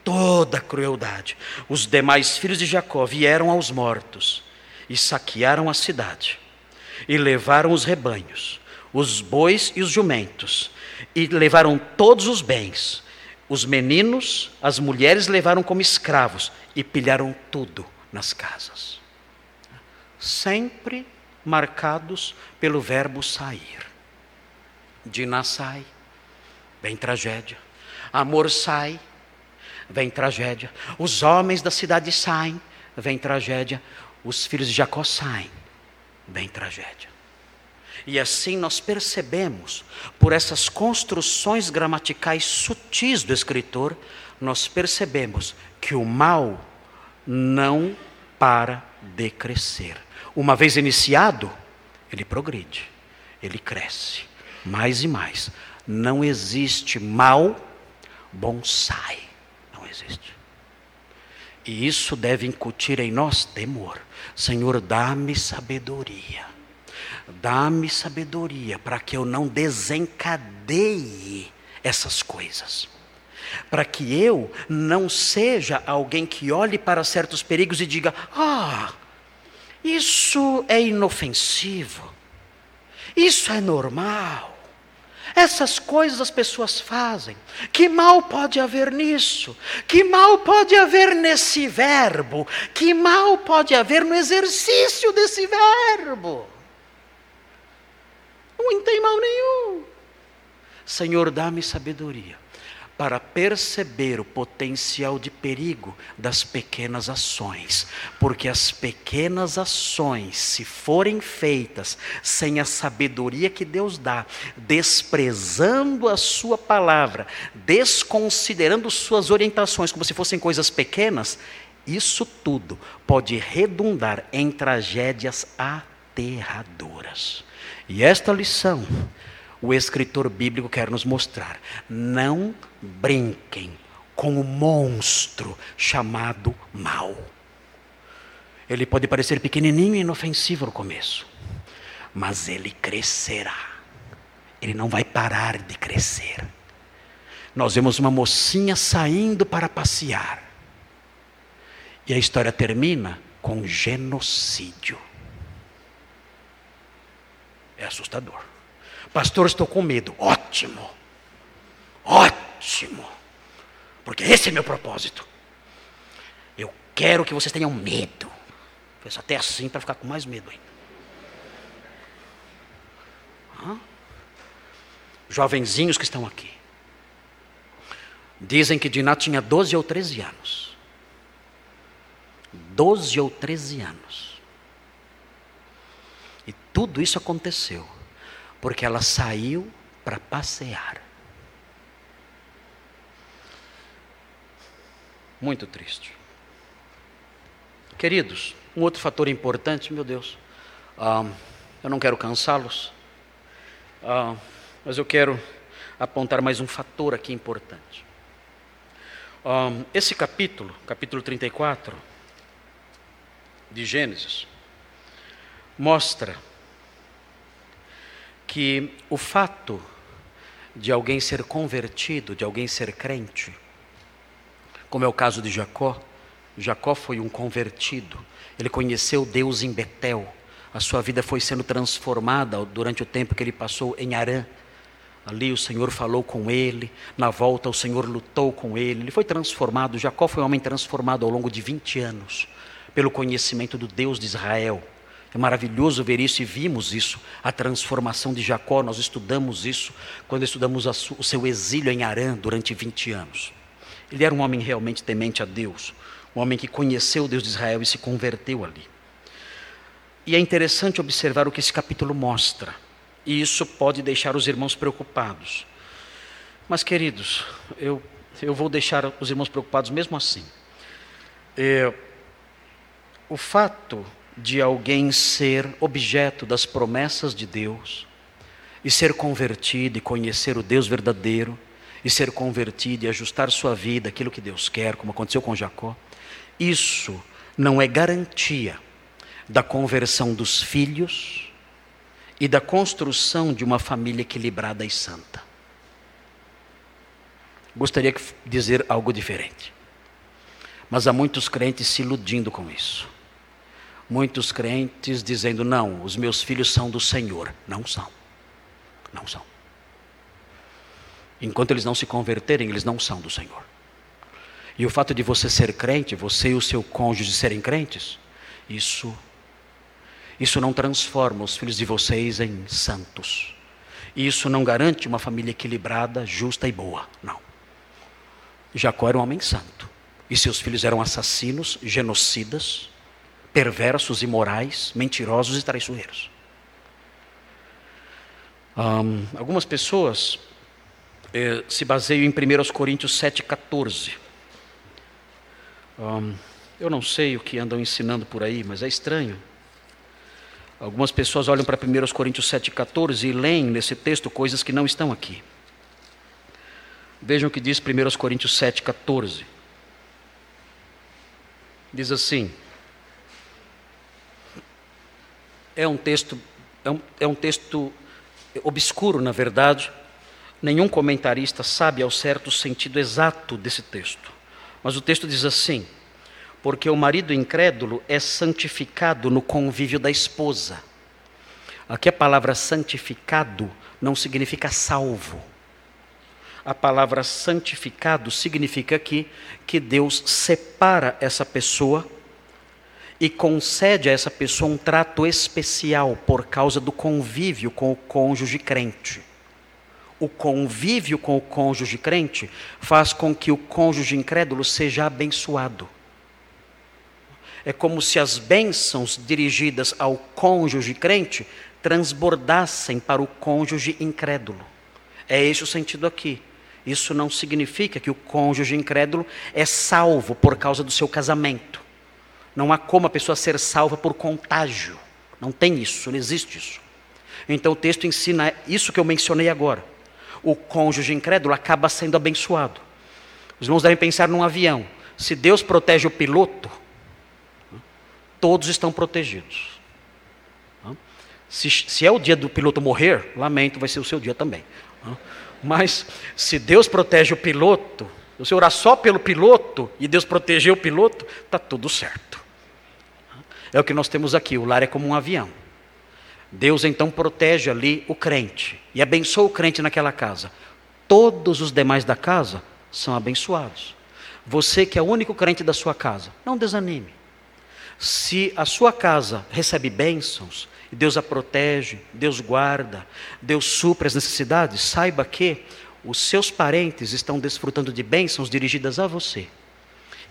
toda crueldade. Os demais filhos de Jacó vieram aos mortos e saquearam a cidade, e levaram os rebanhos, os bois e os jumentos, e levaram todos os bens. Os meninos, as mulheres levaram como escravos e pilharam tudo nas casas. Sempre marcados pelo verbo sair. Diná sai, vem tragédia. Amor sai, vem tragédia. Os homens da cidade saem, vem tragédia. Os filhos de Jacó saem, vem tragédia. E assim nós percebemos, por essas construções gramaticais sutis do escritor, nós percebemos que o mal não para de crescer. Uma vez iniciado, ele progride, ele cresce mais e mais. Não existe mal bonsai existe. E isso deve incutir em nós temor. Senhor, dá-me sabedoria. Dá-me sabedoria para que eu não desencadeie essas coisas. Para que eu não seja alguém que olhe para certos perigos e diga: ah, isso é inofensivo, isso é normal. Essas coisas as pessoas fazem. Que mal pode haver nisso? Que mal pode haver nesse verbo? Que mal pode haver no exercício desse verbo? Não tem mal nenhum. Senhor, dá-me sabedoria para perceber o potencial de perigo das pequenas ações, porque as pequenas ações, se forem feitas sem a sabedoria que Deus dá, desprezando a Sua palavra, desconsiderando suas orientações como se fossem coisas pequenas, isso tudo pode redundar em tragédias aterradoras. E esta lição o escritor bíblico quer nos mostrar. Não brinquem com o monstro chamado mal. Ele pode parecer pequenininho e inofensivo no começo, mas ele crescerá. Ele não vai parar de crescer. Nós vemos uma mocinha saindo para passear. E a história termina com genocídio. É assustador. Pastor, estou com medo. Ótimo. Ótimo. Porque esse é meu propósito. Eu quero que vocês tenham medo. Pensa até assim para ficar com mais medo ainda. Hã? Jovenzinhos que estão aqui. Dizem que Diná tinha 12 ou 13 anos. 12 ou 13 anos. E tudo isso aconteceu porque ela saiu para passear. Muito triste. Queridos, um outro fator importante, meu Deus, ah, eu não quero cansá-los, ah, mas eu quero apontar mais um fator aqui importante. Ah, esse capítulo, capítulo 34 de Gênesis, mostra que o fato de alguém ser convertido, de alguém ser crente, como é o caso de Jacó, Jacó foi um convertido, ele conheceu Deus em Betel, a sua vida foi sendo transformada durante o tempo que ele passou em Arã. Ali o Senhor falou com ele, na volta o Senhor lutou com ele, ele foi transformado. Jacó foi um homem transformado ao longo de 20 anos, pelo conhecimento do Deus de Israel. É maravilhoso ver isso e vimos isso, a transformação de Jacó. Nós estudamos isso quando estudamos o seu exílio em Arã durante 20 anos. Ele era um homem realmente temente a Deus, um homem que conheceu o Deus de Israel e se converteu ali. E é interessante observar o que esse capítulo mostra, e isso pode deixar os irmãos preocupados. Mas, queridos, eu, eu vou deixar os irmãos preocupados mesmo assim. É, o fato de alguém ser objeto das promessas de Deus e ser convertido e conhecer o Deus verdadeiro e ser convertido e ajustar sua vida aquilo que Deus quer, como aconteceu com Jacó, isso não é garantia da conversão dos filhos e da construção de uma família equilibrada e santa. Gostaria de dizer algo diferente. Mas há muitos crentes se iludindo com isso muitos crentes dizendo: não, os meus filhos são do Senhor. Não são. Não são. Enquanto eles não se converterem, eles não são do Senhor. E o fato de você ser crente, você e o seu cônjuge serem crentes, isso isso não transforma os filhos de vocês em santos. Isso não garante uma família equilibrada, justa e boa. Não. Jacó era um homem santo. E seus filhos eram assassinos, genocidas, perversos, imorais, mentirosos e traiçoeiros. Um, algumas pessoas eh, se baseiam em 1 Coríntios 7,14. Um, eu não sei o que andam ensinando por aí, mas é estranho. Algumas pessoas olham para 1 Coríntios 7,14 e leem nesse texto coisas que não estão aqui. Vejam o que diz 1 Coríntios 7,14. Diz assim: é um texto, é um, é um texto obscuro, na verdade. Nenhum comentarista sabe ao certo o sentido exato desse texto. Mas o texto diz assim: porque o marido incrédulo é santificado no convívio da esposa. Aqui a palavra santificado não significa salvo. A palavra santificado significa aqui que Deus separa essa pessoa e concede a essa pessoa um trato especial por causa do convívio com o cônjuge crente. o convívio com o cônjuge crente faz com que o cônjuge incrédulo seja abençoado. É como se as bênçãos dirigidas ao cônjuge crente transbordassem para o cônjuge incrédulo. É esse o sentido aqui. Isso não significa que o cônjuge incrédulo é salvo por causa do seu casamento. Não há como a pessoa ser salva por contágio. Não tem isso, não existe isso. Então o texto ensina isso que eu mencionei agora. O cônjuge incrédulo acaba sendo abençoado. Os irmãos devem pensar num avião. Se Deus protege o piloto, todos estão protegidos. Se, se, é o dia do piloto morrer, lamento, vai ser o seu dia também. Mas se Deus protege o piloto, se você orar só pelo piloto e Deus proteger o piloto, está tudo certo. É o que nós temos aqui, o lar é como um avião. Deus então protege ali o crente e abençoa o crente naquela casa. Todos os demais da casa são abençoados. Você que é o único crente da sua casa, não desanime. Se a sua casa recebe bênçãos, Deus a protege, Deus guarda, Deus supre as necessidades, saiba que os seus parentes estão desfrutando de bênçãos dirigidas a você.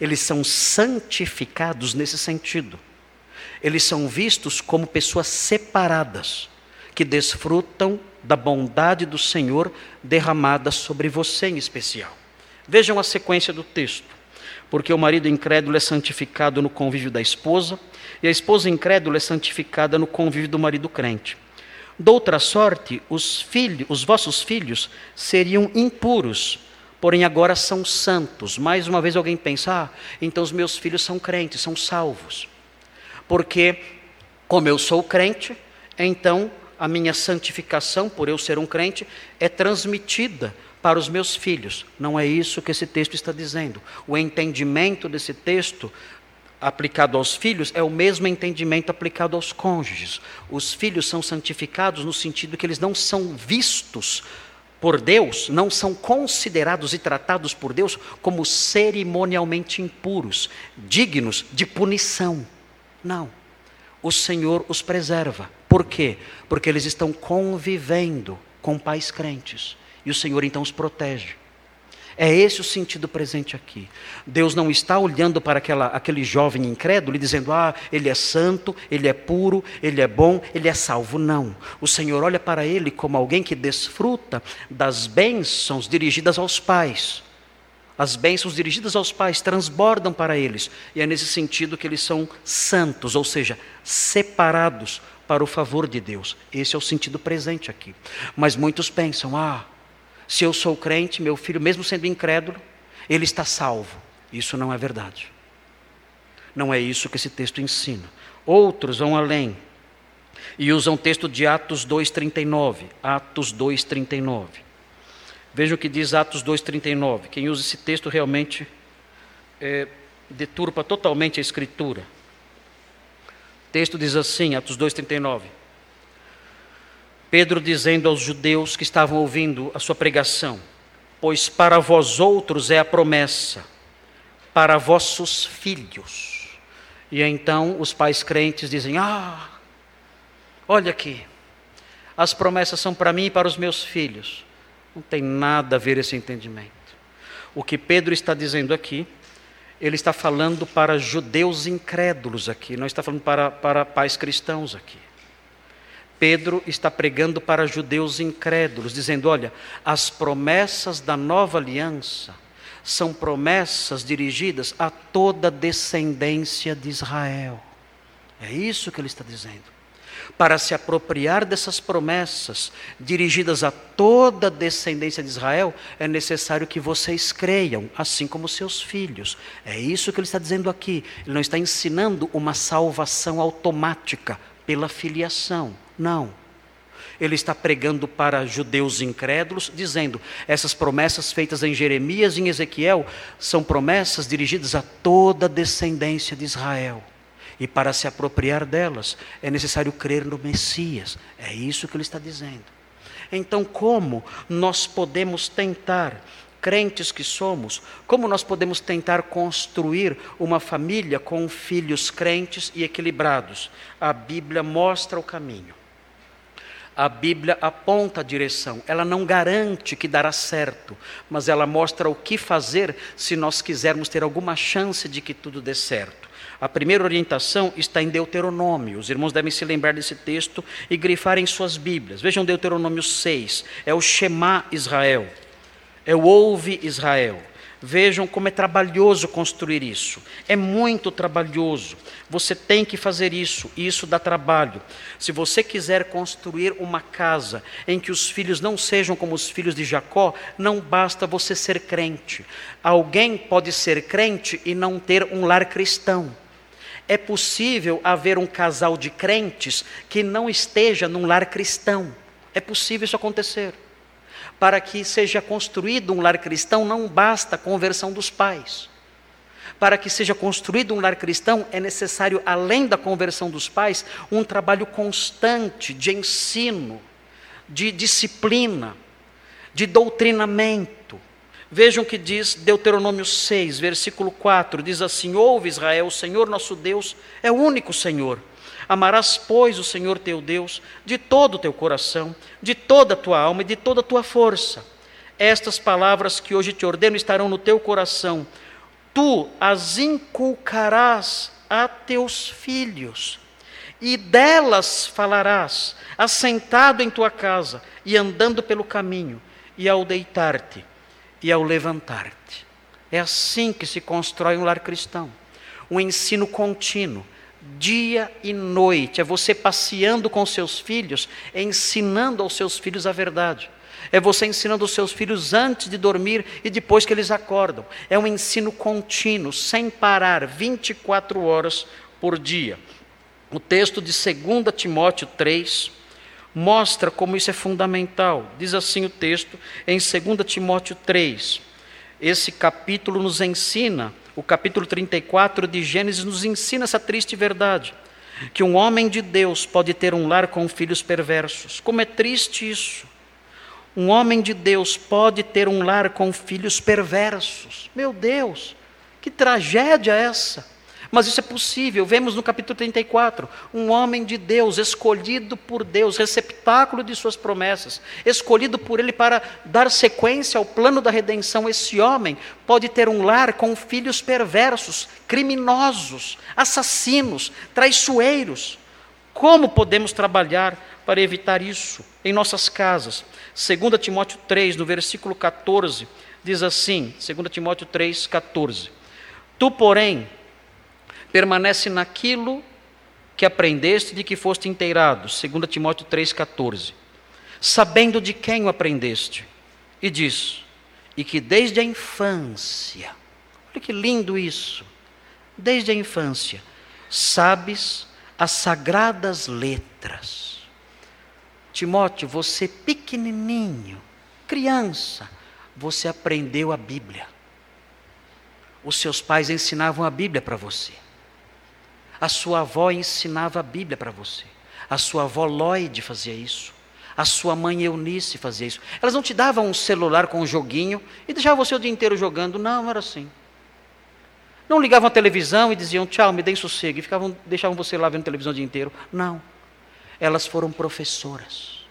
Eles são santificados nesse sentido. Eles são vistos como pessoas separadas, que desfrutam da bondade do Senhor derramada sobre você em especial. Vejam a sequência do texto. Porque o marido incrédulo é santificado no convívio da esposa, e a esposa incrédula é santificada no convívio do marido crente. Doutra sorte, os filhos, os vossos filhos seriam impuros, porém agora são santos. Mais uma vez alguém pensa, ah, então os meus filhos são crentes, são salvos. Porque, como eu sou crente, então a minha santificação, por eu ser um crente, é transmitida para os meus filhos. Não é isso que esse texto está dizendo. O entendimento desse texto aplicado aos filhos é o mesmo entendimento aplicado aos cônjuges. Os filhos são santificados no sentido que eles não são vistos por Deus, não são considerados e tratados por Deus como cerimonialmente impuros, dignos de punição. Não. O Senhor os preserva. Por quê? Porque eles estão convivendo com pais crentes. E o Senhor então os protege. É esse o sentido presente aqui. Deus não está olhando para aquela, aquele jovem incrédulo e dizendo, ah, ele é santo, ele é puro, ele é bom, ele é salvo. Não. O Senhor olha para ele como alguém que desfruta das bênçãos dirigidas aos pais. As bênçãos dirigidas aos pais transbordam para eles. E é nesse sentido que eles são santos, ou seja, separados para o favor de Deus. Esse é o sentido presente aqui. Mas muitos pensam, ah, se eu sou crente, meu filho, mesmo sendo incrédulo, ele está salvo. Isso não é verdade. Não é isso que esse texto ensina. Outros vão além e usam o texto de Atos 2,39. Atos 2,39. Veja o que diz Atos 2,39. Quem usa esse texto realmente é, deturpa totalmente a Escritura. O texto diz assim, Atos 2,39. Pedro dizendo aos judeus que estavam ouvindo a sua pregação: Pois para vós outros é a promessa, para vossos filhos. E então os pais crentes dizem: Ah, olha aqui, as promessas são para mim e para os meus filhos. Não tem nada a ver esse entendimento. O que Pedro está dizendo aqui, ele está falando para judeus incrédulos aqui, não está falando para, para pais cristãos aqui. Pedro está pregando para judeus incrédulos, dizendo: olha, as promessas da nova aliança são promessas dirigidas a toda a descendência de Israel. É isso que ele está dizendo. Para se apropriar dessas promessas dirigidas a toda a descendência de Israel, é necessário que vocês creiam, assim como seus filhos. É isso que ele está dizendo aqui. Ele não está ensinando uma salvação automática pela filiação. Não. Ele está pregando para judeus incrédulos, dizendo: essas promessas feitas em Jeremias e em Ezequiel são promessas dirigidas a toda a descendência de Israel. E para se apropriar delas, é necessário crer no Messias. É isso que ele está dizendo. Então, como nós podemos tentar crentes que somos, como nós podemos tentar construir uma família com filhos crentes e equilibrados? A Bíblia mostra o caminho. A Bíblia aponta a direção, ela não garante que dará certo, mas ela mostra o que fazer se nós quisermos ter alguma chance de que tudo dê certo. A primeira orientação está em Deuteronômio. Os irmãos devem se lembrar desse texto e grifar em suas Bíblias. Vejam Deuteronômio 6, é o Shema Israel, é o Ouve Israel. Vejam como é trabalhoso construir isso. É muito trabalhoso. Você tem que fazer isso, e isso dá trabalho. Se você quiser construir uma casa em que os filhos não sejam como os filhos de Jacó, não basta você ser crente. Alguém pode ser crente e não ter um lar cristão. É possível haver um casal de crentes que não esteja num lar cristão. É possível isso acontecer para que seja construído um lar cristão, não basta a conversão dos pais. Para que seja construído um lar cristão, é necessário, além da conversão dos pais, um trabalho constante de ensino, de disciplina, de doutrinamento. Vejam que diz Deuteronômio 6, versículo 4: diz assim: Ouve Israel, o Senhor nosso Deus é o único Senhor. Amarás, pois, o Senhor teu Deus de todo o teu coração, de toda a tua alma e de toda a tua força. Estas palavras que hoje te ordeno estarão no teu coração. Tu as inculcarás a teus filhos, e delas falarás, assentado em tua casa e andando pelo caminho, e ao deitar-te e ao levantar-te. É assim que se constrói um lar cristão. Um ensino contínuo, dia e noite. É você passeando com seus filhos, ensinando aos seus filhos a verdade. É você ensinando os seus filhos antes de dormir e depois que eles acordam. É um ensino contínuo, sem parar, 24 horas por dia. O texto de 2 Timóteo 3 mostra como isso é fundamental. Diz assim o texto em 2 Timóteo 3. Esse capítulo nos ensina o capítulo 34 de Gênesis nos ensina essa triste verdade: que um homem de Deus pode ter um lar com filhos perversos. Como é triste isso! Um homem de Deus pode ter um lar com filhos perversos. Meu Deus, que tragédia é essa! Mas isso é possível. Vemos no capítulo 34, um homem de Deus, escolhido por Deus, receptáculo de suas promessas, escolhido por Ele para dar sequência ao plano da redenção. Esse homem pode ter um lar com filhos perversos, criminosos, assassinos, traiçoeiros. Como podemos trabalhar para evitar isso em nossas casas? 2 Timóteo 3, no versículo 14, diz assim: 2 Timóteo 3, 14. Tu, porém, permanece naquilo que aprendeste de que foste inteirado, 2 Timóteo 3,14. Sabendo de quem o aprendeste, e diz, e que desde a infância, olha que lindo isso, desde a infância, sabes as sagradas letras. Timóteo, você pequenininho, criança, você aprendeu a Bíblia. Os seus pais ensinavam a Bíblia para você. A sua avó ensinava a Bíblia para você. A sua avó Lloyd fazia isso. A sua mãe Eunice fazia isso. Elas não te davam um celular com um joguinho e deixavam você o dia inteiro jogando. Não, era assim. Não ligavam a televisão e diziam tchau, me deem sossego. E ficavam, deixavam você lá vendo televisão o dia inteiro. Não. Elas foram professoras.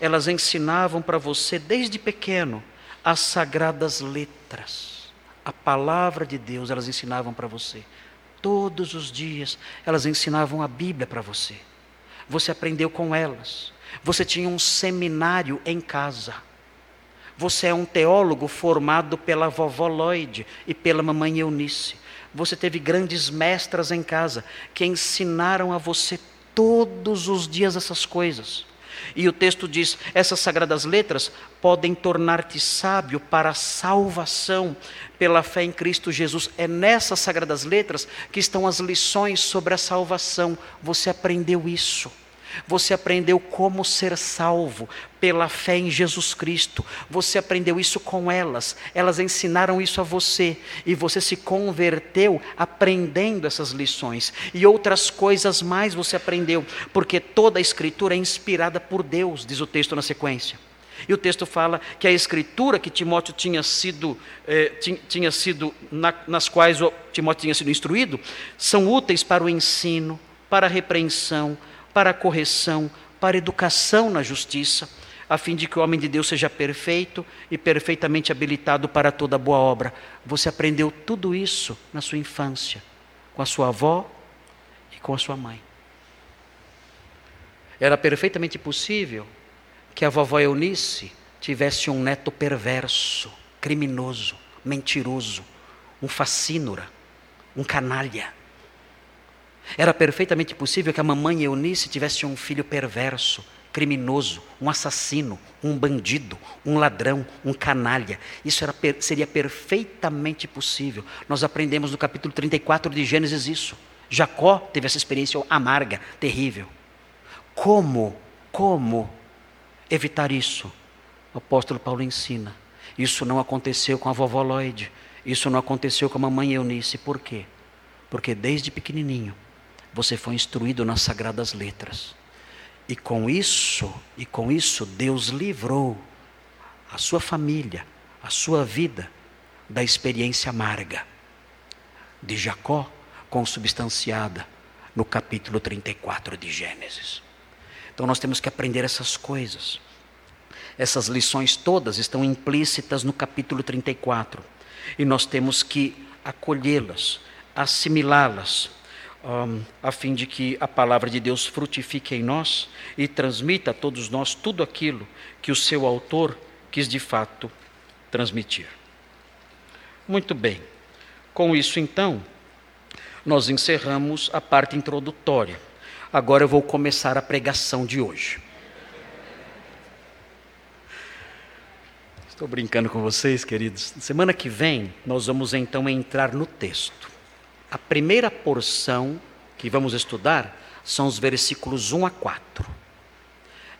Elas ensinavam para você desde pequeno as sagradas letras. A palavra de Deus elas ensinavam para você. Todos os dias elas ensinavam a Bíblia para você. Você aprendeu com elas. Você tinha um seminário em casa. Você é um teólogo formado pela vovó Lloyd e pela mamãe Eunice. Você teve grandes mestras em casa que ensinaram a você todos os dias essas coisas. E o texto diz: essas sagradas letras podem tornar-te sábio para a salvação pela fé em Cristo Jesus. É nessas sagradas letras que estão as lições sobre a salvação. Você aprendeu isso. Você aprendeu como ser salvo pela fé em Jesus Cristo. Você aprendeu isso com elas. Elas ensinaram isso a você. E você se converteu aprendendo essas lições. E outras coisas mais você aprendeu. Porque toda a Escritura é inspirada por Deus, diz o texto na sequência. E o texto fala que a escritura que Timóteo tinha sido, eh, tinha, sido na, nas quais Timóteo tinha sido instruído, são úteis para o ensino, para a repreensão, para a correção, para educação na justiça, a fim de que o homem de Deus seja perfeito e perfeitamente habilitado para toda boa obra. Você aprendeu tudo isso na sua infância, com a sua avó e com a sua mãe. Era perfeitamente possível que a vovó Eunice tivesse um neto perverso, criminoso, mentiroso, um facínora, um canalha. Era perfeitamente possível que a mamãe Eunice tivesse um filho perverso, criminoso, um assassino, um bandido, um ladrão, um canalha. Isso era, seria perfeitamente possível. Nós aprendemos no capítulo 34 de Gênesis isso. Jacó teve essa experiência amarga, terrível. Como, como evitar isso? O apóstolo Paulo ensina. Isso não aconteceu com a vovó Lloyd. Isso não aconteceu com a mamãe Eunice. Por quê? Porque desde pequenininho você foi instruído nas sagradas letras. E com isso, e com isso Deus livrou a sua família, a sua vida da experiência amarga de Jacó, consubstanciada no capítulo 34 de Gênesis. Então nós temos que aprender essas coisas. Essas lições todas estão implícitas no capítulo 34 e nós temos que acolhê-las, assimilá-las, um, a fim de que a palavra de Deus frutifique em nós e transmita a todos nós tudo aquilo que o seu autor quis de fato transmitir. Muito bem, com isso então, nós encerramos a parte introdutória. Agora eu vou começar a pregação de hoje. Estou brincando com vocês, queridos. Semana que vem, nós vamos então entrar no texto. A primeira porção que vamos estudar são os versículos 1 a 4.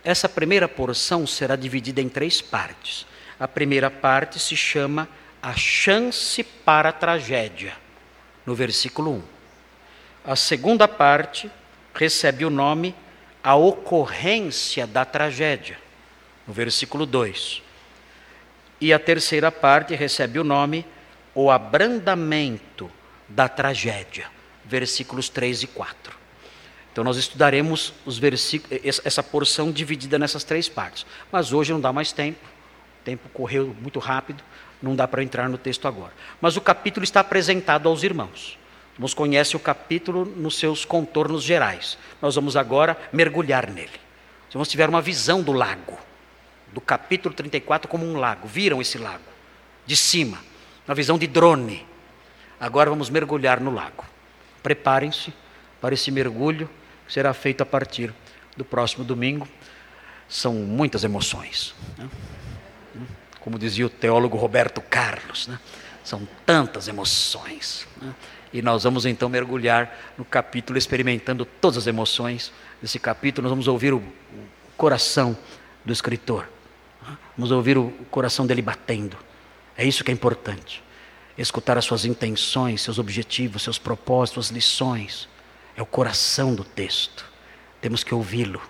Essa primeira porção será dividida em três partes. A primeira parte se chama A Chance para a Tragédia, no versículo 1. A segunda parte recebe o nome A Ocorrência da Tragédia, no versículo 2. E a terceira parte recebe o nome O Abrandamento da tragédia, versículos 3 e 4. Então nós estudaremos os essa porção dividida nessas três partes. Mas hoje não dá mais tempo, o tempo correu muito rápido, não dá para entrar no texto agora. Mas o capítulo está apresentado aos irmãos. Nos conhece o capítulo nos seus contornos gerais. Nós vamos agora mergulhar nele. Os irmãos tiveram uma visão do lago, do capítulo 34 como um lago. Viram esse lago? De cima, uma visão de drone Agora vamos mergulhar no lago. Preparem-se para esse mergulho que será feito a partir do próximo domingo. São muitas emoções. Né? Como dizia o teólogo Roberto Carlos, né? são tantas emoções. Né? E nós vamos então mergulhar no capítulo, experimentando todas as emoções desse capítulo. Nós vamos ouvir o, coração do escritor. Vamos ouvir o coração dele batendo. É isso que é importante escutar as suas intenções, seus objetivos, seus propósitos, suas lições. É o coração do texto. Temos que ouvi-lo.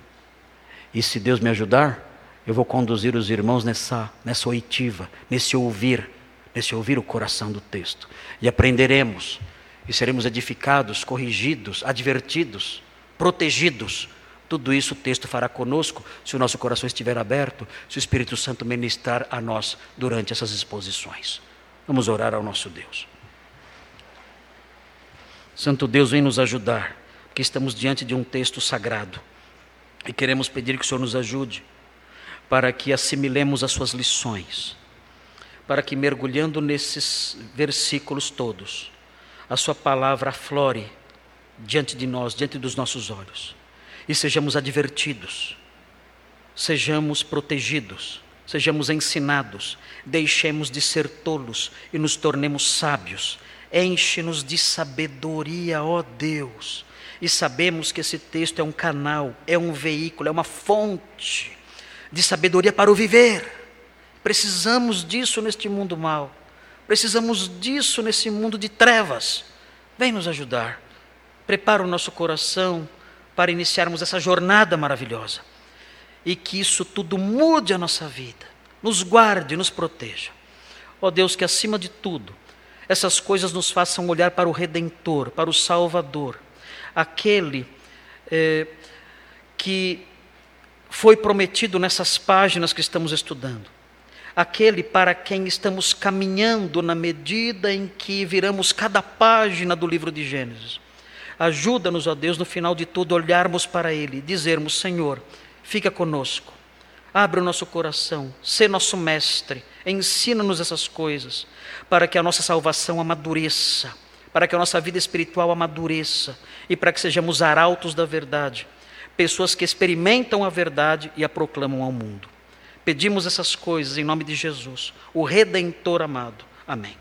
E se Deus me ajudar, eu vou conduzir os irmãos nessa, nessa oitiva, nesse ouvir, nesse ouvir o coração do texto. E aprenderemos, e seremos edificados, corrigidos, advertidos, protegidos. Tudo isso o texto fará conosco, se o nosso coração estiver aberto, se o Espírito Santo ministrar a nós durante essas exposições. Vamos orar ao nosso Deus. Santo Deus, vem nos ajudar, porque estamos diante de um texto sagrado e queremos pedir que o Senhor nos ajude para que assimilemos as suas lições, para que mergulhando nesses versículos todos, a sua palavra aflore diante de nós, diante dos nossos olhos, e sejamos advertidos, sejamos protegidos sejamos ensinados, deixemos de ser tolos e nos tornemos sábios. Enche-nos de sabedoria, ó Deus. E sabemos que esse texto é um canal, é um veículo, é uma fonte de sabedoria para o viver. Precisamos disso neste mundo mau. Precisamos disso nesse mundo de trevas. Vem nos ajudar. Prepara o nosso coração para iniciarmos essa jornada maravilhosa e que isso tudo mude a nossa vida, nos guarde, nos proteja. Ó oh Deus, que acima de tudo, essas coisas nos façam olhar para o Redentor, para o Salvador, aquele é, que foi prometido nessas páginas que estamos estudando. Aquele para quem estamos caminhando na medida em que viramos cada página do livro de Gênesis. Ajuda-nos, ó Deus, no final de tudo, olharmos para Ele e dizermos: Senhor, fica conosco, abre o nosso coração, sê nosso mestre, ensina-nos essas coisas, para que a nossa salvação amadureça, para que a nossa vida espiritual amadureça e para que sejamos arautos da verdade, pessoas que experimentam a verdade e a proclamam ao mundo. Pedimos essas coisas em nome de Jesus, o Redentor amado. Amém.